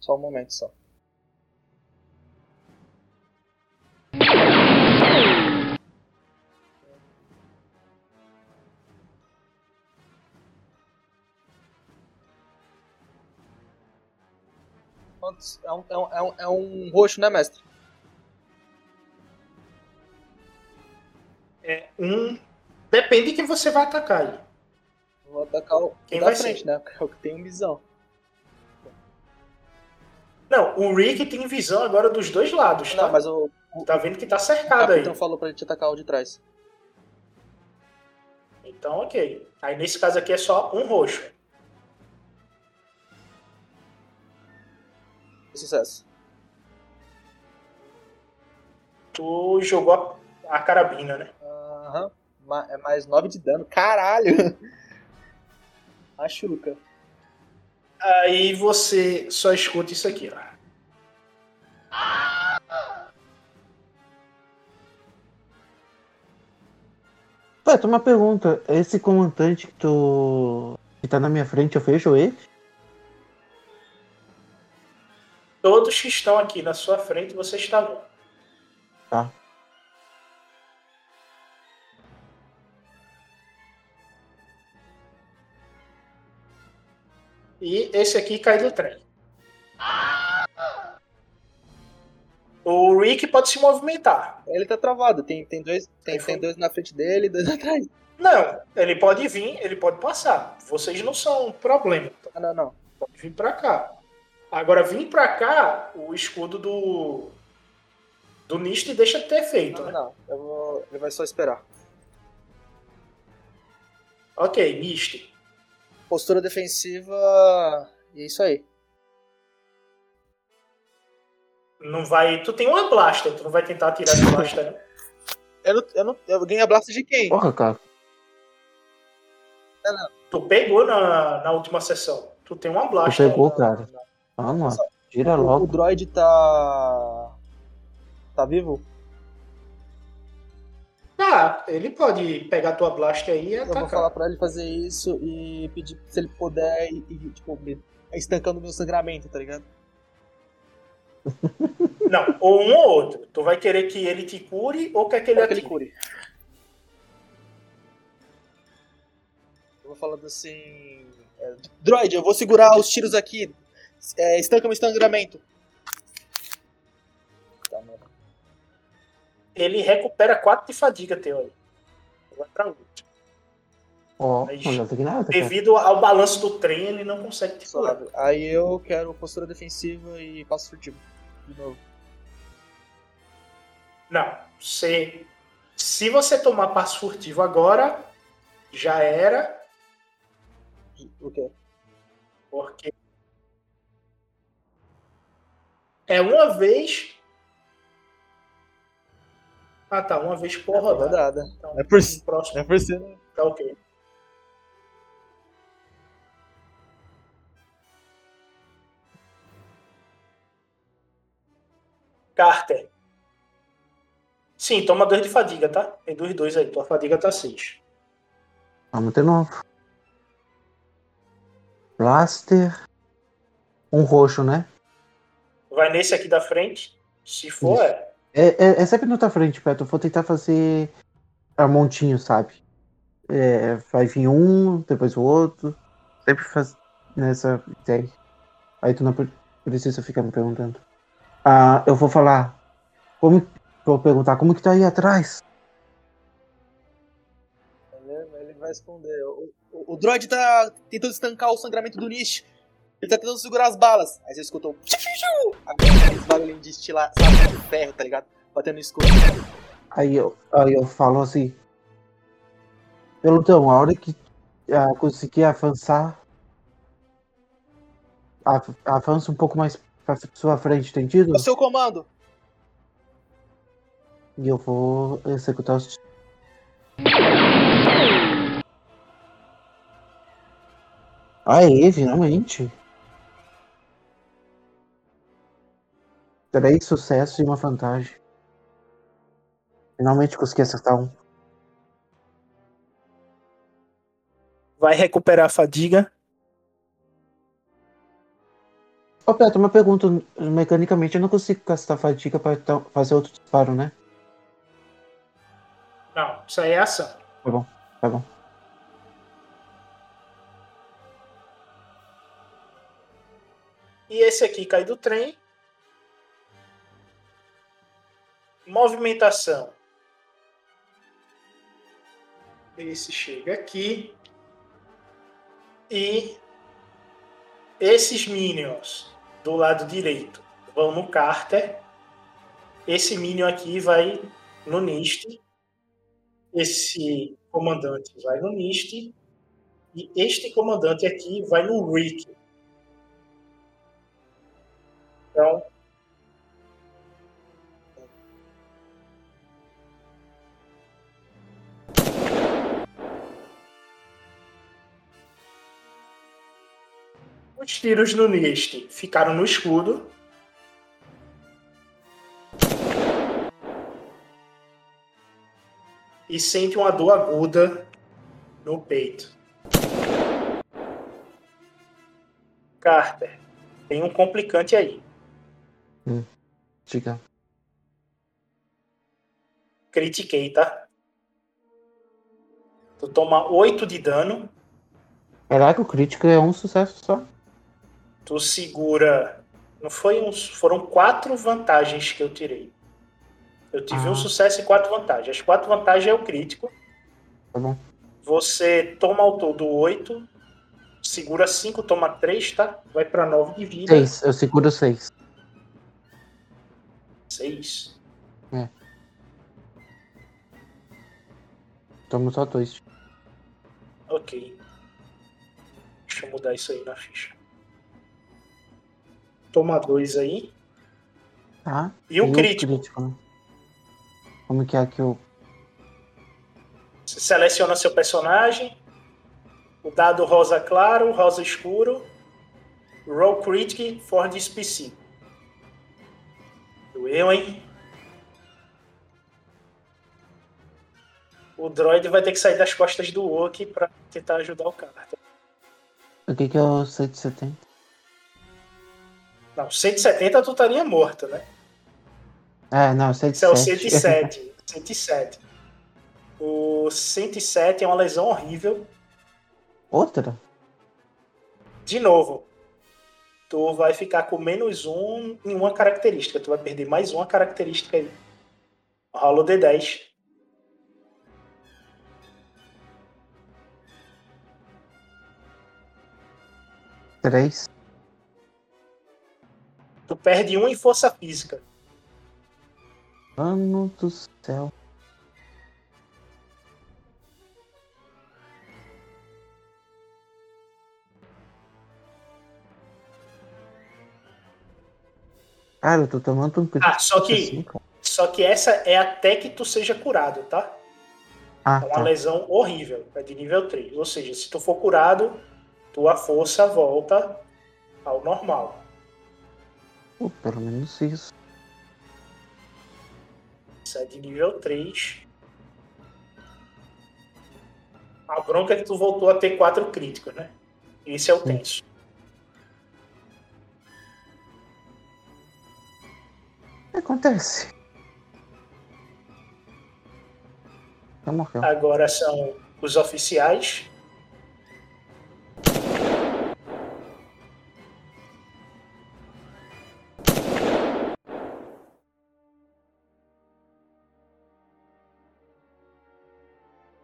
Só um momento só. Quantos? É um, é, um, é, um, é um roxo, né, mestre? É um. Depende de quem você vai atacar aí. Vou atacar o Quem da vai frente, ser? né? É o que tem visão. Não, o Rick tem visão agora dos dois lados, tá? Não, mas o, Tá vendo que tá o cercado aí. capitão falou pra gente atacar o de trás. Então, ok. Aí nesse caso aqui é só um roxo. Sucesso. Tu jogou a, a carabina, né? Aham. Ma- É mais 9 de dano. Caralho! Machuca. Aí você só escuta isso aqui, ó. Beto, uma pergunta. Esse comandante que tu. que tá na minha frente, eu fecho ele? Todos que estão aqui na sua frente, você está vendo. Tá. E esse aqui cai do trem. O Rick pode se movimentar. Ele tá travado. Tem, tem, dois, tem, tem dois na frente dele e dois atrás. Não, ele pode vir, ele pode passar. Vocês não são um problema. Então Ah, não, não. pode vir pra cá. Agora, vir pra cá, o escudo do. Do Nist deixa de ter feito, Não, né? não. Eu vou, ele vai só esperar. Ok, Nist. Postura defensiva. E é isso aí. Não vai. Tu tem uma blaster, tu não vai tentar tirar de blaster, né? Eu, não, eu, não, eu ganhei a blast de quem? Porra, cara. Tu pegou na, na última sessão. Tu tem uma Tu blaster. pegou, aí. Lá. Tira O, o logo. droid tá. Tá vivo? Tá, ele pode pegar tua blaster aí e Eu vou atacar. falar pra ele fazer isso e pedir se ele puder e, e, tipo, me- estancando meu sangramento, tá ligado? Não, ou um ou outro. Tu vai querer que ele te cure ou quer que ele Quero que ele atire? cure. Eu vou falando assim. é, Droid, eu vou segurar os tiros aqui. É, estanca meu sangramento. Tá. Ele recupera 4 de fadiga teu aí. Vai pra nada, cara. Devido ao balanço do trem, ele não consegue te. Aí eu quero postura defensiva e passo furtivo. De novo. Não, você. Se você tomar passo furtivo agora, já era, O quê? porque. É uma vez. Ah tá, uma vez por É rodada. rodada. Então, É por- no próximo É por cima. tá ok. Carter. Sim, toma dois de fadiga, tá? Tem dois dois aí. Tua fadiga tá seis. Vamos de novo. Blaster. Um roxo, né? Vai nesse aqui da frente. Se for, é. É, é, é sempre na tua frente, Beto. Eu vou tentar fazer a montinho, sabe? É, vai vir um, depois o outro. Sempre faz nessa ideia. Aí tu não pre- precisa ficar me perguntando. Ah, eu vou falar. Como. Vou perguntar como que tá aí atrás. Ele, ele vai responder. O, o, o droid tá tentando estancar o sangramento do Nish. Ele tá tentando segurar as balas. Aí você escutou um. Agora esse barulhinho de estilar, sabe, de ferro, tá ligado? Batendo no escuro. Aí eu, aí eu falo assim. Pelotão, a hora que ah, conseguir avançar. av- Avança um pouco mais pra sua frente, entendido? O seu comando. E eu vou executar os. Aê, finalmente! Três sucessos e uma vantagem. Finalmente consegui acertar um. Vai recuperar a fadiga. Ô, Beto, uma pergunta. Mecanicamente eu não consigo gastar fadiga pra então fazer outro disparo, né? Não, isso aí é ação. Tá bom, tá bom. E esse aqui cai do trem. Movimentação. Esse chega aqui. E esses minions do lado direito vão no Carter. Esse minion aqui vai no Nist. Esse comandante vai no Nist. E este comandante aqui vai no Rick. Então, os tiros no Nist ficaram no escudo. E sente uma dor aguda no peito. Carter, tem um complicante aí. Diga. Critiquei, tá? Tu toma 8 de dano, Caraca, o crítico é um sucesso só. Tu segura. Não foi uns. Foram quatro vantagens que eu tirei. Eu tive Ah. um sucesso e quatro vantagens. As quatro vantagens é o crítico. Tá bom. Você toma ao todo 8. Segura 5, toma 3, tá? Vai pra 9 de vida. Seis, eu seguro seis. 6. Tomo só dois. Ok. Deixa eu mudar isso aí na ficha. Toma 2 aí. Tá? E o crítico. né? Como que é que eu. Você seleciona seu personagem. O dado rosa claro, rosa escuro. Roll Critic for this PC. Doeu, hein? O droid vai ter que sair das costas do Wookie pra tentar ajudar o cara. O que que é o 170? Não, 170 tu estaria morto, né? É, não, Esse é 107. o 107. 107. O 107 é uma lesão horrível. Outra? De novo, tu vai ficar com menos um em uma característica. Tu vai perder mais uma característica aí. Rola o D10. Três. Tu perde um em força física. Mano do céu. Cara, eu tô tomando um Ah, só que- assim. Só que essa é até que tu seja curado, tá? Ah, É uma tá. lesão horrível. É de nível 3. Ou seja, se tu for curado, tua força volta ao normal. Pô, pelo menos isso. Isso é de nível 3. A bronca é que tu voltou a ter 4 críticos, né? Esse é o tenso. Acontece. Agora são os oficiais.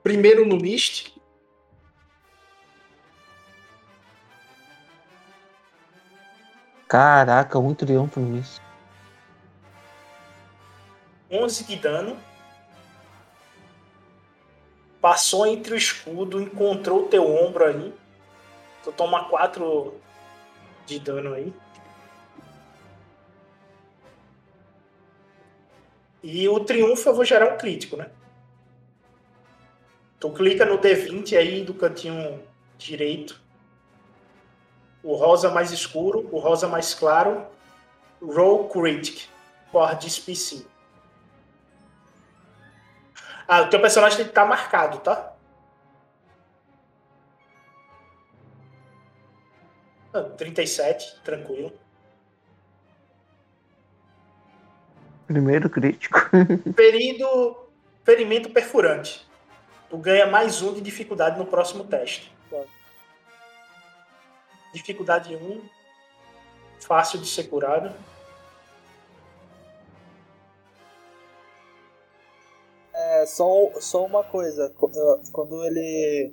Primeiro no list. Caraca, um triunfo nisso. 11 de dano. Passou entre o escudo, encontrou o teu ombro aí. Tu toma 4 de dano aí. E o triunfo eu vou gerar um crítico, né? Tu clica no D20 aí do cantinho direito. O rosa mais escuro, o rosa mais claro. Roll Critic. This PC. Ah, o teu personagem tem que estar marcado, tá? Ah, 37, tranquilo. Primeiro crítico. Ferido, ferimento perfurante. Tu ganha mais um de dificuldade no próximo teste. Dificuldade 1. Fácil de ser curado. É, só, só uma coisa. qu- Quando ele.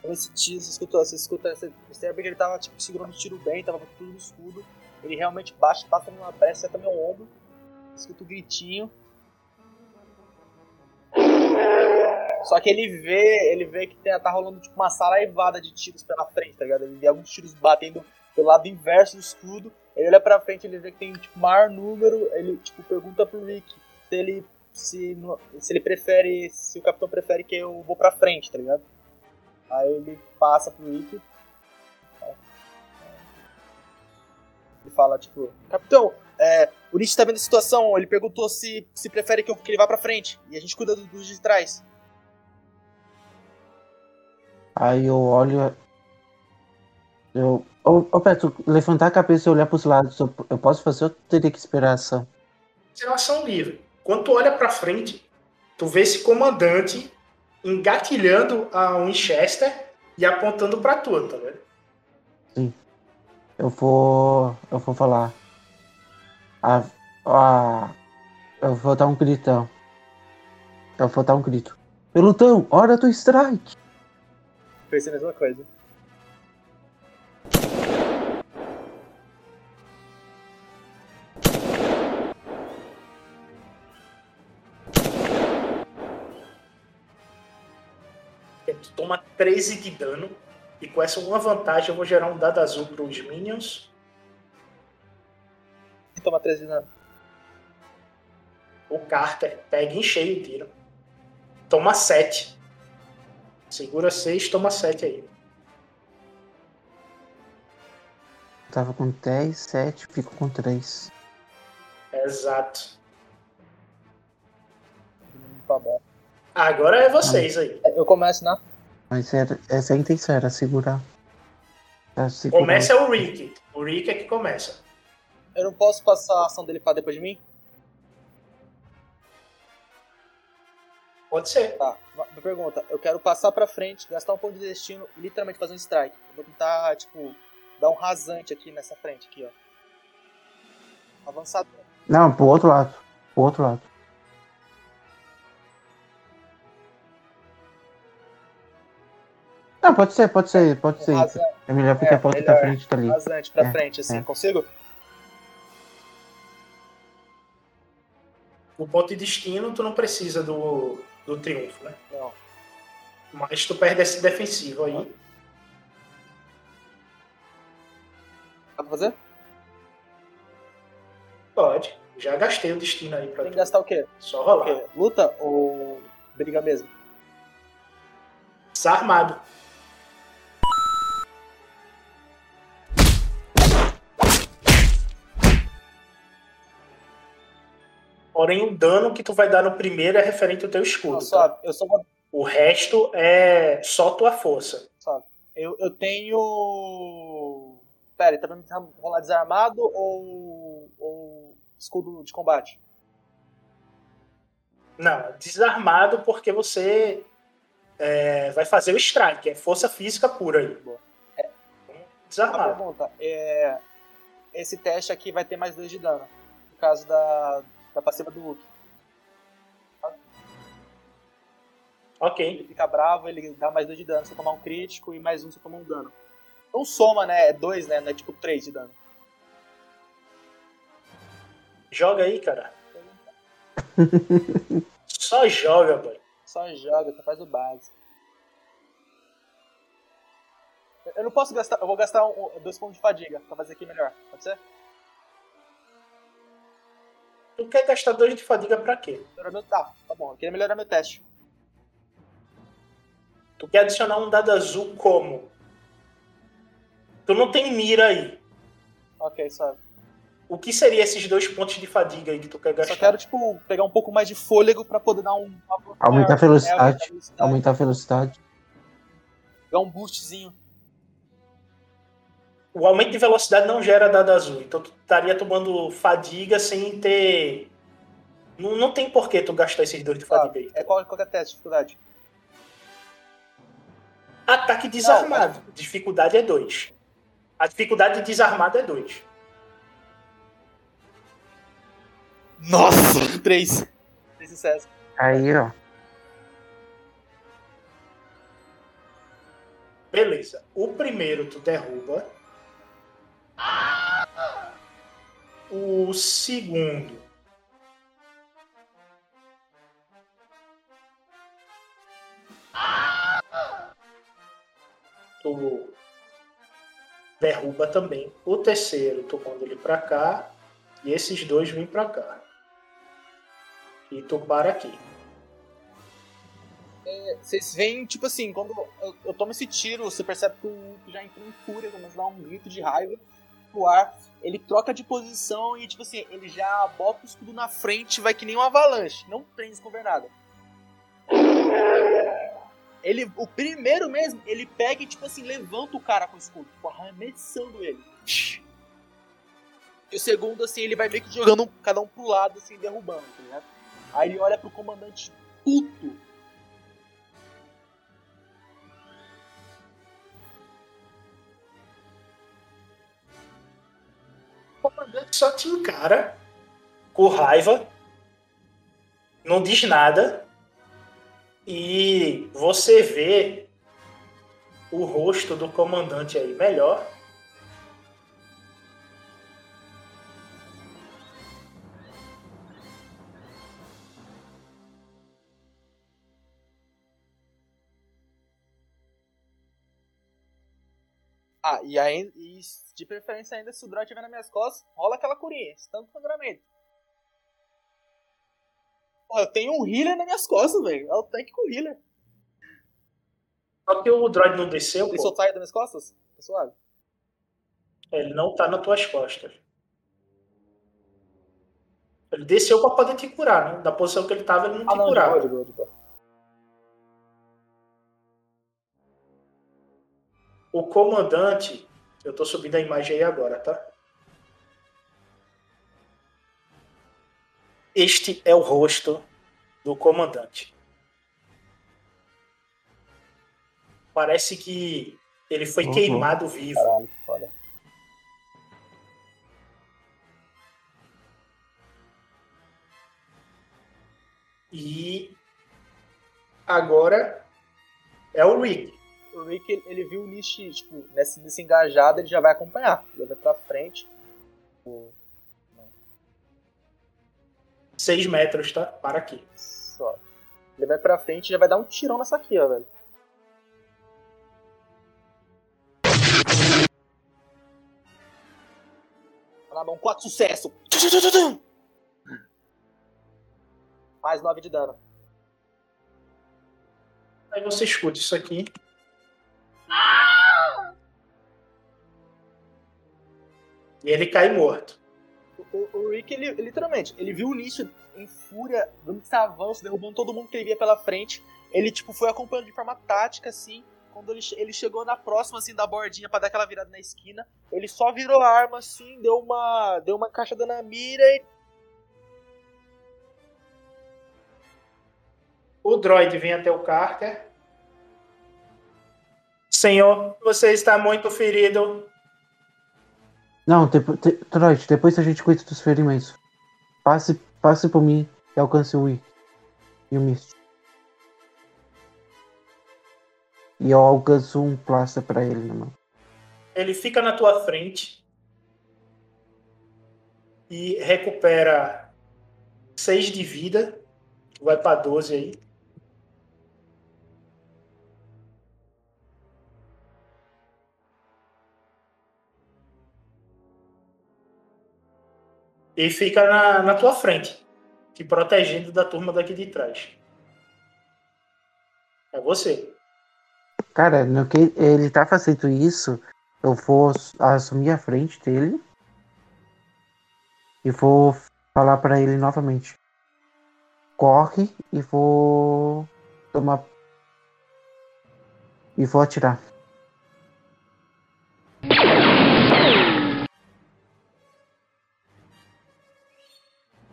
Quando esse tiro, você escuta, você escuta, você percebe que ele tava tipo, segurando o tiro bem, tava com tudo no escudo. Ele realmente baixa, passa numa brecha, acerta meu ombro. Escuta o gritinho. Só que ele vê, ele vê que tem- tá rolando tipo uma saraivada de tiros pela frente, tá ligado? Ele vê alguns tiros batendo pelo lado inverso do escudo. Ele olha pra frente, ele vê que tem tipo maior número. Ele tipo pergunta pro Rick se ele se, se ele prefere, se o capitão prefere que eu vou pra frente, tá ligado? Aí ele passa pro Rick. Ele fala, tipo, Capitão, é, o Rick tá vendo a situação, ele perguntou se, se prefere que, eu, que ele vá pra frente. E a gente cuida do- dos de trás. Aí eu olho. Eu. Ô, ô Petro, levantar a cabeça e olhar pros lados, eu, eu posso fazer ou teria que esperar a ação? Uma ação livre. Quando tu olha pra frente, tu vê esse comandante engatilhando a Winchester e apontando pra tu, tá vendo? Eu vou. Eu vou falar. A, a, eu vou dar um gritão. Eu vou dar um grito. Pelotão, hora do strike! Pensei a mesma coisa. Tu toma 13 de dano. E com essa uma vantagem, eu vou gerar um dado azul pros Minions. E toma 13 de dano. O Carter pega em cheio o tiro. Toma 7. Segura 6, toma 7 aí. Tava com 10, 7, fico com 3. Exato. Tá bom. Agora é vocês aí. Eu começo, né? Mas era, essa é a intenção, era segurar. Era segurar. Começa é o Rick. O Rick é que começa. Eu não posso passar a ação dele pra depois de mim? Pode ser. Tá, uma pergunta. Eu quero passar pra frente, gastar um ponto de destino e literalmente fazer um strike. Eu vou tentar, tipo, dar um rasante aqui nessa frente, aqui, ó. Avançado. Não, pro outro lado. Pro outro lado. Não, pode ser, pode ser, pode ser. Um rasante, É melhor porque É, a porta melhor. da frente tá ali. rasante pra É, frente, assim, é. consigo? O ponto de destino, tu não precisa do, do triunfo, né? Não. Mas tu perde esse defensivo aí. Dá pra fazer? Pode. Já gastei o destino aí pra Tem que gastar o quê? Só O rolar. quê? Luta ou briga mesmo? Desarmado. Porém, o dano que tu vai dar no primeiro é referente ao teu escudo. Não, tá? suave. Eu só vou. O resto é só tua força. Suave. Eu, eu tenho. Pera, tá vendo rolar desarmado ou. ou escudo de combate? Não, desarmado porque você é, vai fazer o strike, é força física pura aí. Uma Desarmado. pergunta. É, esse teste aqui vai ter mais dois de dano. No caso da, da passiva do Hulk. Ok. Ele fica bravo, ele dá mais dois de dano. Se eu tomar um crítico e mais um se eu tomar um dano. Então soma, né? É dois, né? Não é tipo três de dano. Joga aí, cara. Só joga, boy. Só joga, só faz o básico. Eu não posso gastar. Eu vou gastar um- dois pontos de fadiga pra fazer aqui melhor. Pode ser? Tu quer gastar dois de fadiga pra quê? Tá, tá bom. Eu queria melhorar meu teste. Tu quer adicionar um dado azul como? Tu não tem mira aí. Ok, sabe. O que seria esses dois pontos de fadiga aí que tu quer Eu gastar? só quero, tipo, pegar um pouco mais de fôlego pra poder dar um. Aumentar a É, velocidade. aumentar a velocidade. Pegar um boostzinho. O aumento de velocidade não gera dado azul. Então tu estaria tomando fadiga sem ter. Não, não tem por que tu gastar esses dois de fadiga aí. É qual, qual é o teste de dificuldade? Ataque desarmado. Dificuldade é 2. A dificuldade de desarmado é 2. Nossa! Três. Três sucessos. Aí, ó. Beleza. O primeiro tu derruba. O segundo. Tu derruba também. O terceiro tu manda ele pra cá. E esses dois vêm pra cá. E tu para aqui. Vocês veem, tipo assim, quando eu, eu tomo esse tiro, você percebe que o já entrou em fúria, começa a dar um grito de raiva pro ar. Ele troca de posição e, tipo assim, ele já bota o escudo na frente, vai que nem um avalanche. Não tem desgovernada. Ele, o primeiro mesmo, ele pega e, tipo assim, levanta o cara com o escudo, tipo, arremessando ele. E o segundo, assim, ele vai meio que jogando cada um pro lado, assim, derrubando, tá ligado? Aí ele olha pro comandante puto. Comandante só te encara com raiva, não diz nada, e você vê o rosto do comandante aí melhor. Ah, e aí, e de preferência ainda, se o Droid estiver nas minhas costas, rola aquela curinha, tanto sangramento. Pô, eu tenho um healer nas minhas costas, velho. É o tanque com healer. Só que o droid não desceu, Ele pô. soltar ele das minhas costas? Tá suave. Ele não tá nas tuas costas. Ele desceu pra poder te curar, né? Da posição que ele tava, ele não te Ah, não, de curava. boa, de boa, O comandante, eu tô subindo a imagem aí agora, tá? Este é o rosto do comandante. Parece que ele foi Uhum. queimado vivo. Caralho, foda. E agora é o Rick. O Rick, ele- ele viu o Nish, tipo, engajado, ele já vai acompanhar. Ele vai pra frente. Tipo, Seis metros, tá? Para aqui. Só. Ele vai pra frente e já vai dar um tirão nessa aqui, ó, velho. Tá Na mão, 4 sucesso. Mais 9 de dano. Aí você escuta isso aqui. E ele cai morto. O, o Rick, ele, literalmente, ele viu o Nish em fúria, dando esse avanço, derrubando todo mundo que ele via pela frente. Ele, tipo, foi acompanhando de forma tática, assim. Quando ele, ele chegou na próxima, assim, da bordinha pra dar aquela virada na esquina, ele só virou a arma, assim, deu uma, deu uma encaixada na mira e O droid vem até o Carter. Senhor, você está muito ferido. Não, depo- te, Troit, depois a gente cuida dos ferimentos. Passe, passe por mim e alcance o Wick e o Mist. E eu alcanço um plaster pra ele na mão. Ele fica na tua frente e recupera 6 de vida. Vai para 12 aí. E fica na, na tua frente, te protegendo da turma daqui de trás. É você. Cara, no que ele tá fazendo isso, eu vou assumir a frente dele e vou falar pra ele novamente. Corre e vou tomar e vou atirar.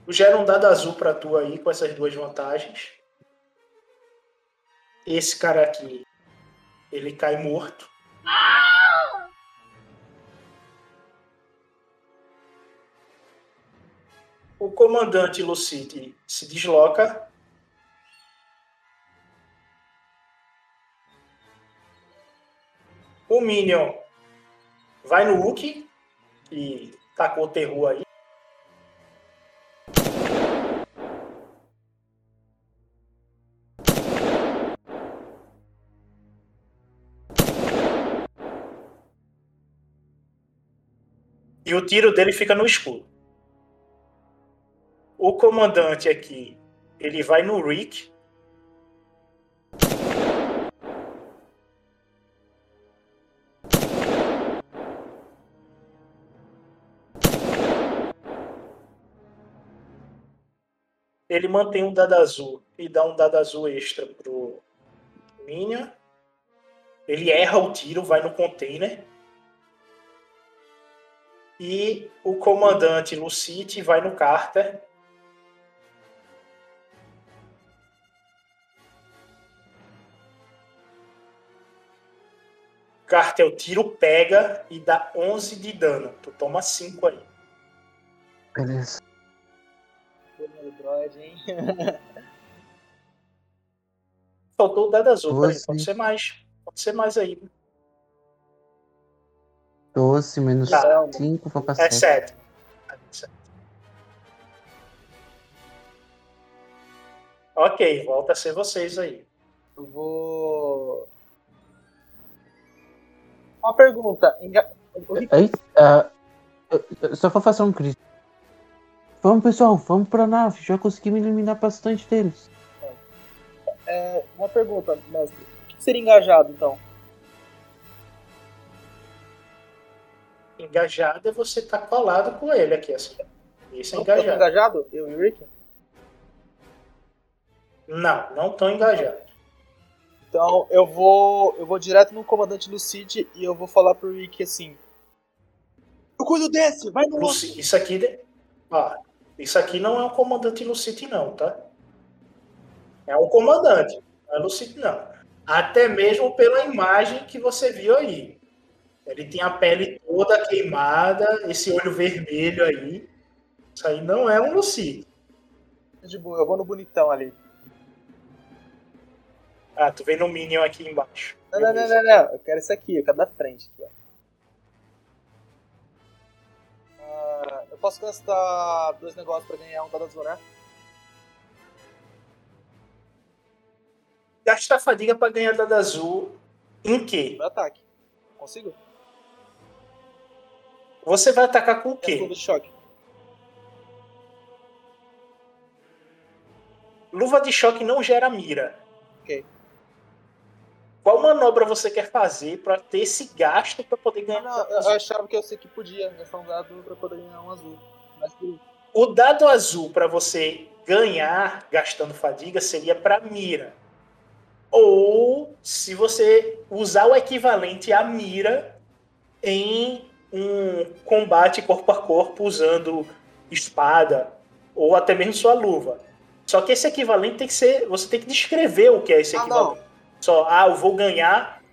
Gera um dado azul pra tu aí com essas duas vantagens. Esse cara aqui, ele cai morto. O comandante Lucite se desloca. O Minion vai no Wookie e tacou o terror aí. E o tiro dele fica no escuro. O comandante aqui, ele vai no Rick. Ele mantém um dado azul e dá um dado azul extra pro Minion. Ele erra o tiro, vai no container. E o comandante Lucite vai no Carter. Carter, o tiro pega e dá 11 de dano. Tu toma 5 aí. Beleza. Droid, hein? Faltou o dado azul, pode ser mais. Pode ser mais aí. 12 menos Tá. 5 foi pra É 7. 7. Ok, volta a ser vocês aí. Eu vou. Uma pergunta. Enga... eu- eu só vou fazer um crítico. Vamos, pessoal, vamos pra nave. Já conseguimos eliminar bastante deles. é, uma pergunta, mestre. O que seria engajado, então? Engajado é você estar tá colado com ele aqui, assim. Isso é engajado. Eu engajado? Eu e o Rick? Não, não tão engajado. Então eu vou. Eu vou direto no comandante Lucid e eu vou falar pro Rick assim. Eu cuido desse, vai no Lucid, Isso aqui. Ó, isso aqui não é um comandante Lucid, não, tá? É um comandante. Não é Lucid, não. Até mesmo pela imagem que você viu aí. Ele tem a pele toda queimada, esse olho vermelho aí. Isso aí não é um Lucid. De boa, eu vou no bonitão ali. Ah, tu vem no Minion aqui embaixo. Não, não, não, não, não, Eu quero esse aqui, eu quero da frente aqui, ó. Ah, eu posso gastar dois negócios pra ganhar um dado azul, né? Gastar fadiga pra ganhar dado azul em quê? No ataque. Consigo? Você vai atacar com o quê? Luva de choque. Luva de choque não gera mira. Ok. Qual manobra você quer fazer para ter esse gasto para poder ganhar? Não, não, eu achava que eu sei que podia gastar um dado para poder ganhar um azul. Mas... O dado azul para você ganhar gastando fadiga seria para mira. Ou se você usar o equivalente à mira em um combate corpo a corpo usando espada ou até mesmo sua luva. Só que esse equivalente tem que ser. Você tem que descrever o que é esse ah, equivalente. Não. Só, ah, eu vou ganhar.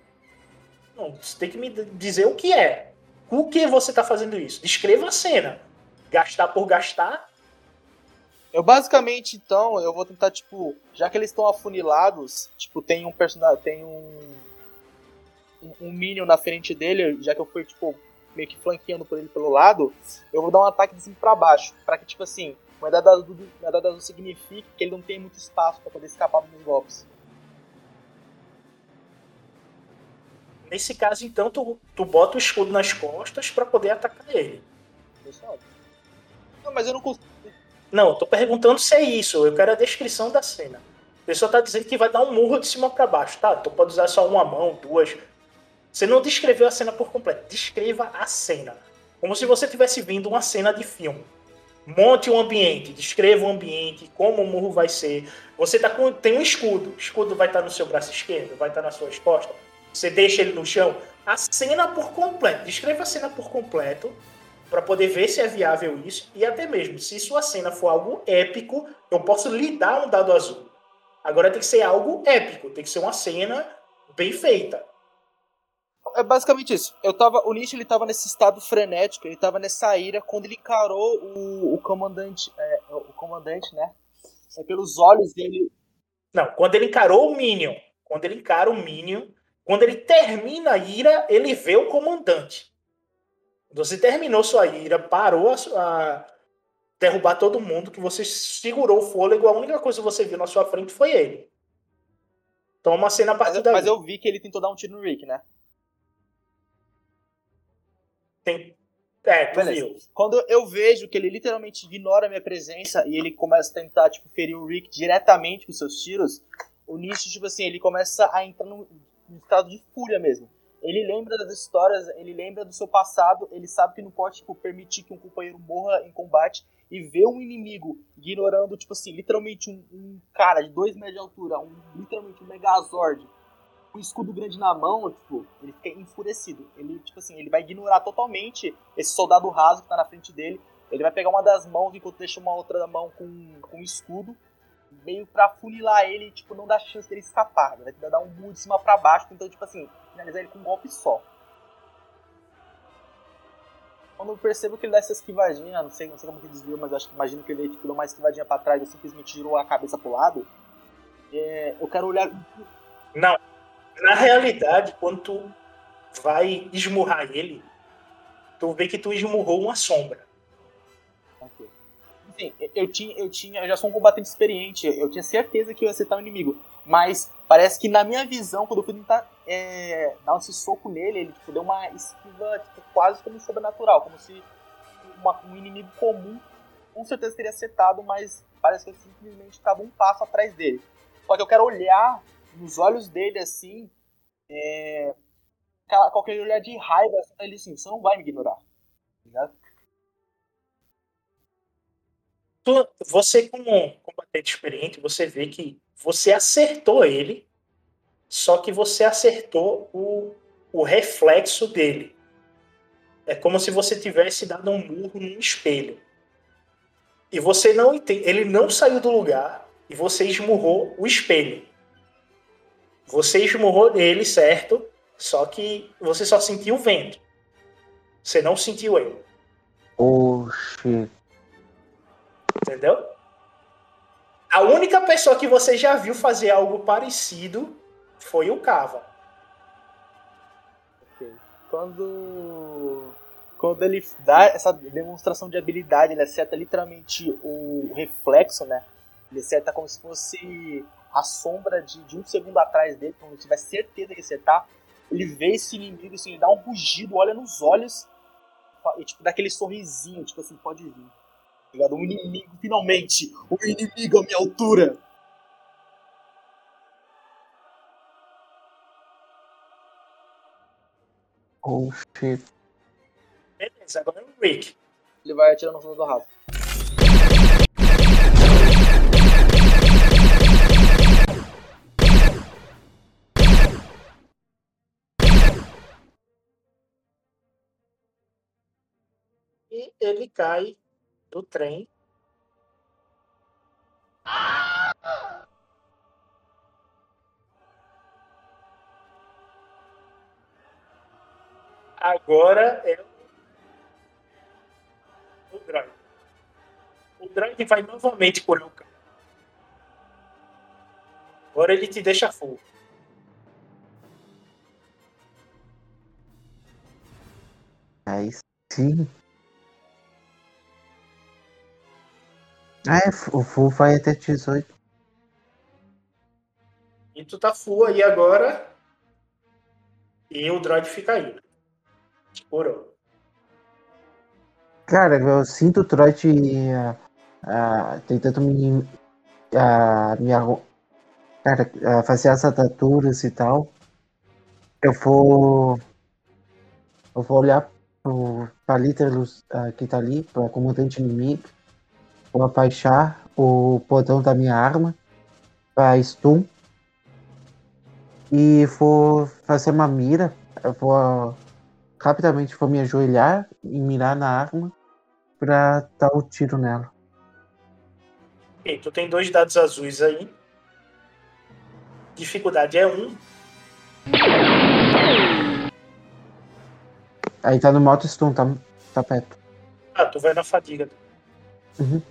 Não, você tem que me dizer o que é. O que você está fazendo isso? Descreva a cena. Gastar por gastar. Eu basicamente, então, eu vou tentar, tipo, já que eles estão afunilados, tipo, tem um personagem. Tem um. Um, um Minion na frente dele, já que eu fui, tipo, meio que flanqueando por ele pelo lado, eu vou dar um ataque de cima pra baixo. Pra que, tipo assim, o medalha azul, medalha azul signifique que ele não tem muito espaço para poder escapar dos golpes. Nesse caso, então, tu, tu bota o escudo nas costas para poder atacar ele. Pessoal. Não, mas eu não consigo. Não, tô perguntando se é isso. Eu quero a descrição da cena. A pessoa tá dizendo que vai dar um murro de cima para baixo, tá? Tu pode usar só uma mão, duas. Você não descreveu a cena por completo. Descreva a cena. Como se você tivesse vindo uma cena de filme. Monte um ambiente, descreva o ambiente, como o murro vai ser. Você tá com, tem um escudo. O escudo vai estar no seu braço esquerdo, vai estar nas suas costas. Você deixa ele no chão. A cena por completo. Descreva a cena por completo para poder ver se é viável isso. E até mesmo, se sua cena for algo épico, eu posso lhe dar um dado azul. Agora tem que ser algo épico. Tem que ser uma cena bem feita é basicamente isso. Eu tava, o Nietzsche ele tava nesse estado frenético, ele tava nessa ira quando ele encarou o, o comandante, é, o comandante, né? É pelos olhos dele. Não, quando ele encarou o Minion, quando ele encara o Minion, quando ele termina a ira, ele vê o comandante. Você terminou sua ira, parou a, a derrubar todo mundo, que você segurou o fôlego, a única coisa que você viu na sua frente foi ele. Então uma cena a partir mas, daí. Mas eu vi que ele tentou dar um tiro no Rick, né? Tem. É, tu Beleza. viu. Quando eu vejo que ele literalmente ignora a minha presença e ele começa a tentar, tipo, ferir o Rick diretamente com seus tiros, o Nietzsche, tipo assim, ele começa a entrar num, estado de fúria mesmo. Ele lembra das histórias, ele lembra do seu passado, ele sabe que não pode, tipo, permitir que um companheiro morra em combate e ver um inimigo ignorando, tipo assim, literalmente um, um cara de 2 metros de altura, um, literalmente um Megazord, o escudo grande na mão, tipo, ele fica enfurecido. Ele, tipo assim, ele vai ignorar totalmente esse soldado raso que tá na frente dele. Ele vai pegar uma das mãos enquanto deixa uma outra mão com, com escudo, meio pra funilar ele tipo, não dar chance dele escapar. Ele vai dar um burro de cima pra baixo, então, tipo assim, finalizar ele com um golpe só. Quando eu percebo que ele dá essa esquivadinha, não sei, não sei como que desviou, mas acho que imagino que ele tipo, deu uma esquivadinha pra trás e simplesmente girou a cabeça pro lado. É, eu quero olhar. Não, na realidade, quando tu vai esmurrar ele, tu vê que tu esmurrou uma sombra. Eu tinha, eu tinha, eu já sou um combatente experiente, eu tinha certeza que ia acertar o inimigo. Mas parece que na minha visão, quando eu fui tentar é, dar esse soco nele, ele tipo, deu uma esquiva tipo, quase como sobrenatural, como se uma, um inimigo comum com certeza teria acertado, mas parece que eu simplesmente estava um passo atrás dele. Só que eu quero olhar nos olhos dele, assim, é, qualquer olhar de raiva, assim, ele assim, você não vai me ignorar. Tu- Você, como combatente experiente, você vê que você acertou ele, só que você acertou o, o reflexo dele. É como se você tivesse dado um murro num espelho. E você não entende. Ele não saiu do lugar e você esmurrou o espelho. Você esmurrou nele, certo? Só que você só sentiu o vento. Você não sentiu ele. Oxi. Entendeu? A única pessoa que você já viu fazer algo parecido foi o Cava. Ok. Quando. Quando ele dá essa demonstração de habilidade, ele acerta literalmente o reflexo, né? Ele acerta como se fosse a sombra de, de um segundo atrás dele, quando ele tiver certeza que acertar. Ele vê esse inimigo, assim, ele dá um rugido, olha nos olhos e, tipo, dá aquele sorrisinho, tipo assim, pode vir. Ligado? Um inimigo, finalmente! Um inimigo à minha altura! Oxi. Beleza, agora é o Rick. Ele vai atirando no fundo do rabo. E ele cai do trem. Agora é o Droid. O Droid vai novamente curar o cara. Agora ele te deixa full. Aí sim. Ah, é, o full vai até 18. E tu tá full aí agora. E o droid fica aí. Curou. Cara, eu sinto o trote ah, ah, tentando me, ah, me cara, ah, fazer as ataturas e tal. Eu vou. Eu vou olhar pro Palíteros ah, que tá ali, para comandante inimigo. Vou abaixar o botão da minha arma para stun. E vou fazer uma mira. Eu vou rapidamente vou me ajoelhar e mirar na arma pra dar o tiro nela. Ok, tu tem dois dados azuis aí. Dificuldade é um. Aí tá no moto stun, tá, tá perto. Ah, tu vai na fadiga. Uhum.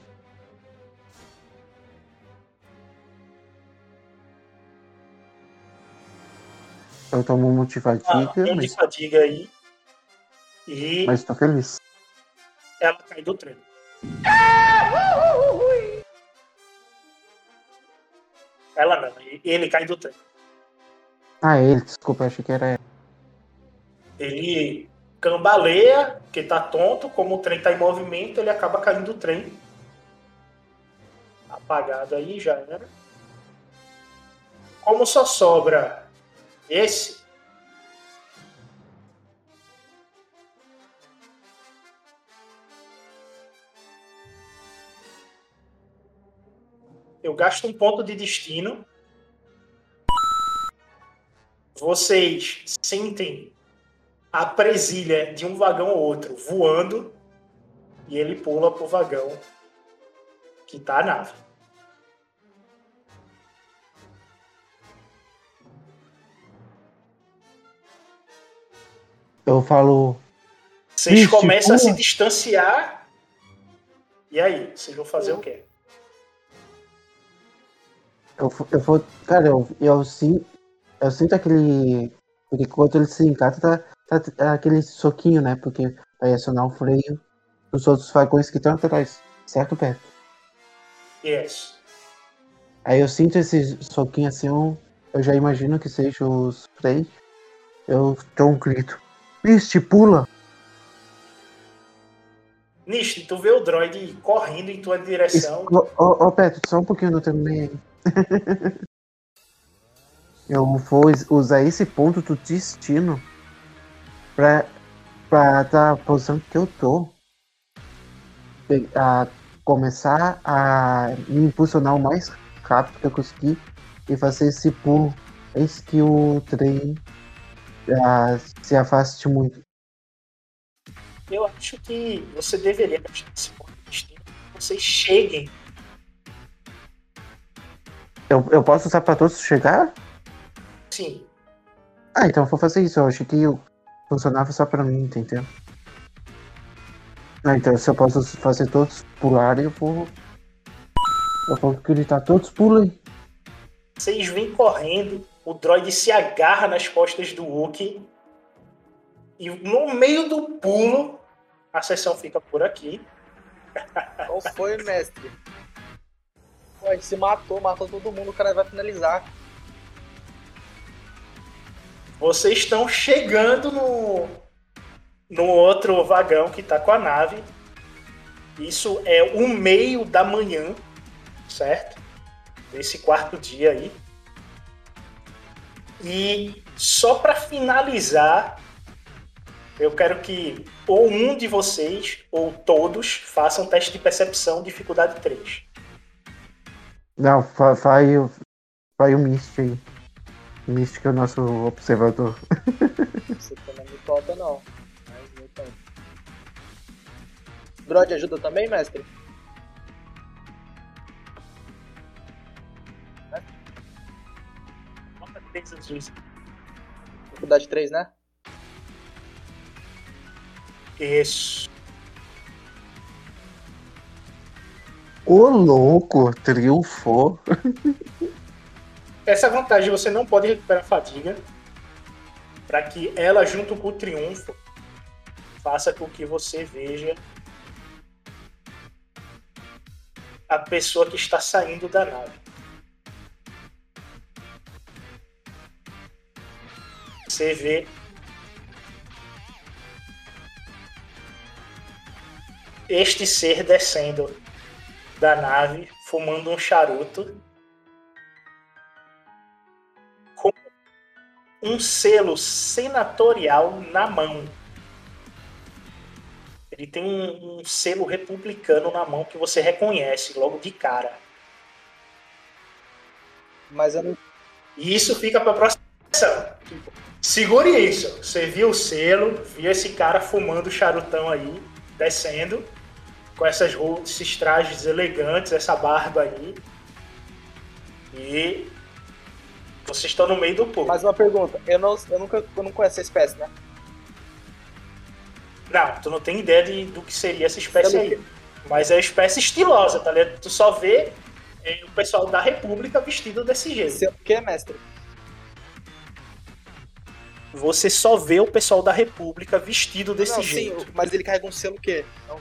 Eu tomo um monte de Ah, fadiga, de mas, fadiga aí. E mas tô feliz. ela cai do trem. Ela não, ele cai do trem. Ah, ele, desculpa, achei que era. Ele cambaleia, porque tá tonto, como o trem tá em movimento, ele acaba caindo do trem. Apagado aí, já era. Como só sobra esse. Eu gasto um ponto de destino. Vocês sentem a presilha de um vagão ou outro voando e ele pula pro vagão que tá a nave. Eu falo. Vocês começam a se distanciar. E aí, vocês vão fazer o quê? Eu, vou- eu vou. Cara, eu, eu, sinto, eu sinto aquele. Porque quando ele se encata, tá, tá, tá aquele soquinho, né? Porque vai acionar o freio dos outros vagões que estão atrás. Certo, Beto? Yes. Aí eu sinto esse soquinho assim, eu, eu já imagino que seja os freios. Eu dou um grito. Misty, pula! Nish, tu vê o droid correndo em tua direção. Ô, ô, ô, Beto, só um pouquinho, eu terminei eu vou us- usar esse ponto do destino pra pra tá a posição que eu tô, a começar a me impulsionar o mais rápido que eu conseguir e fazer esse pulo antes que o trem ah, se afaste muito. Eu acho que você deveria esse destino vocês cheguem. Eu, eu posso usar pra todos chegar? Sim, Ah, então eu vou fazer isso. Eu achei que eu- funcionava só pra mim, entendeu? Ah, então se eu posso fazer todos pularem, eu vou. Eu vou gritar, todos pulem. vocês vêm correndo, o droid se agarra nas costas do Wookie e no meio do pulo, a sessão fica por aqui. Qual foi, mestre? Gente se matou, matou todo mundo, o cara vai finalizar. Vocês estão chegando no, no outro vagão que tá com a nave. Isso é o meio da manhã, certo? Desse quarto dia aí. E só para finalizar, eu quero que ou um de vocês ou todos façam teste de percepção dificuldade 3. Não, vai, o- vai o Mist aí. O Mist que é o nosso observador. Você também não me falta, não. Mas não tem. Ajuda também, mestre? 3 azuis. Dificuldade 3, né? Isso. Ô louco, triunfou. Essa vantagem você não pode recuperar fadiga para que ela, junto com o triunfo, faça com que você veja a pessoa que está saindo da nave. Você vê este ser descendo da nave, fumando um charuto um selo senatorial na mão. Ele tem um, um selo republicano na mão que você reconhece logo de cara. Mas eu não. E isso fica para a próxima sessão. Segure isso. Você viu o selo, viu esse cara fumando charutão aí, descendo, com essas roupas, esses trajes elegantes, essa barba aí. E vocês estão no meio do povo. Mais uma pergunta. Eu, não, eu nunca eu não conheço essa espécie, né? Não, tu não tem ideia de, do que seria essa espécie aí. Mas é uma espécie estilosa, tá ligado? Tu só vê é, o pessoal da República vestido desse jeito. O que, mestre? Você só vê o pessoal da República vestido desse não, jeito. sim, mas ele carrega um selo o quê? É um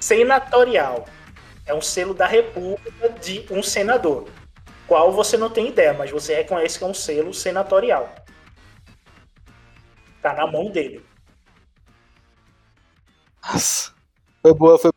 Senatorial. É um selo da República de um senador. Qual você não tem ideia, mas você reconhece que é um selo senatorial. Tá na mão dele. Nossa. Foi boa, foi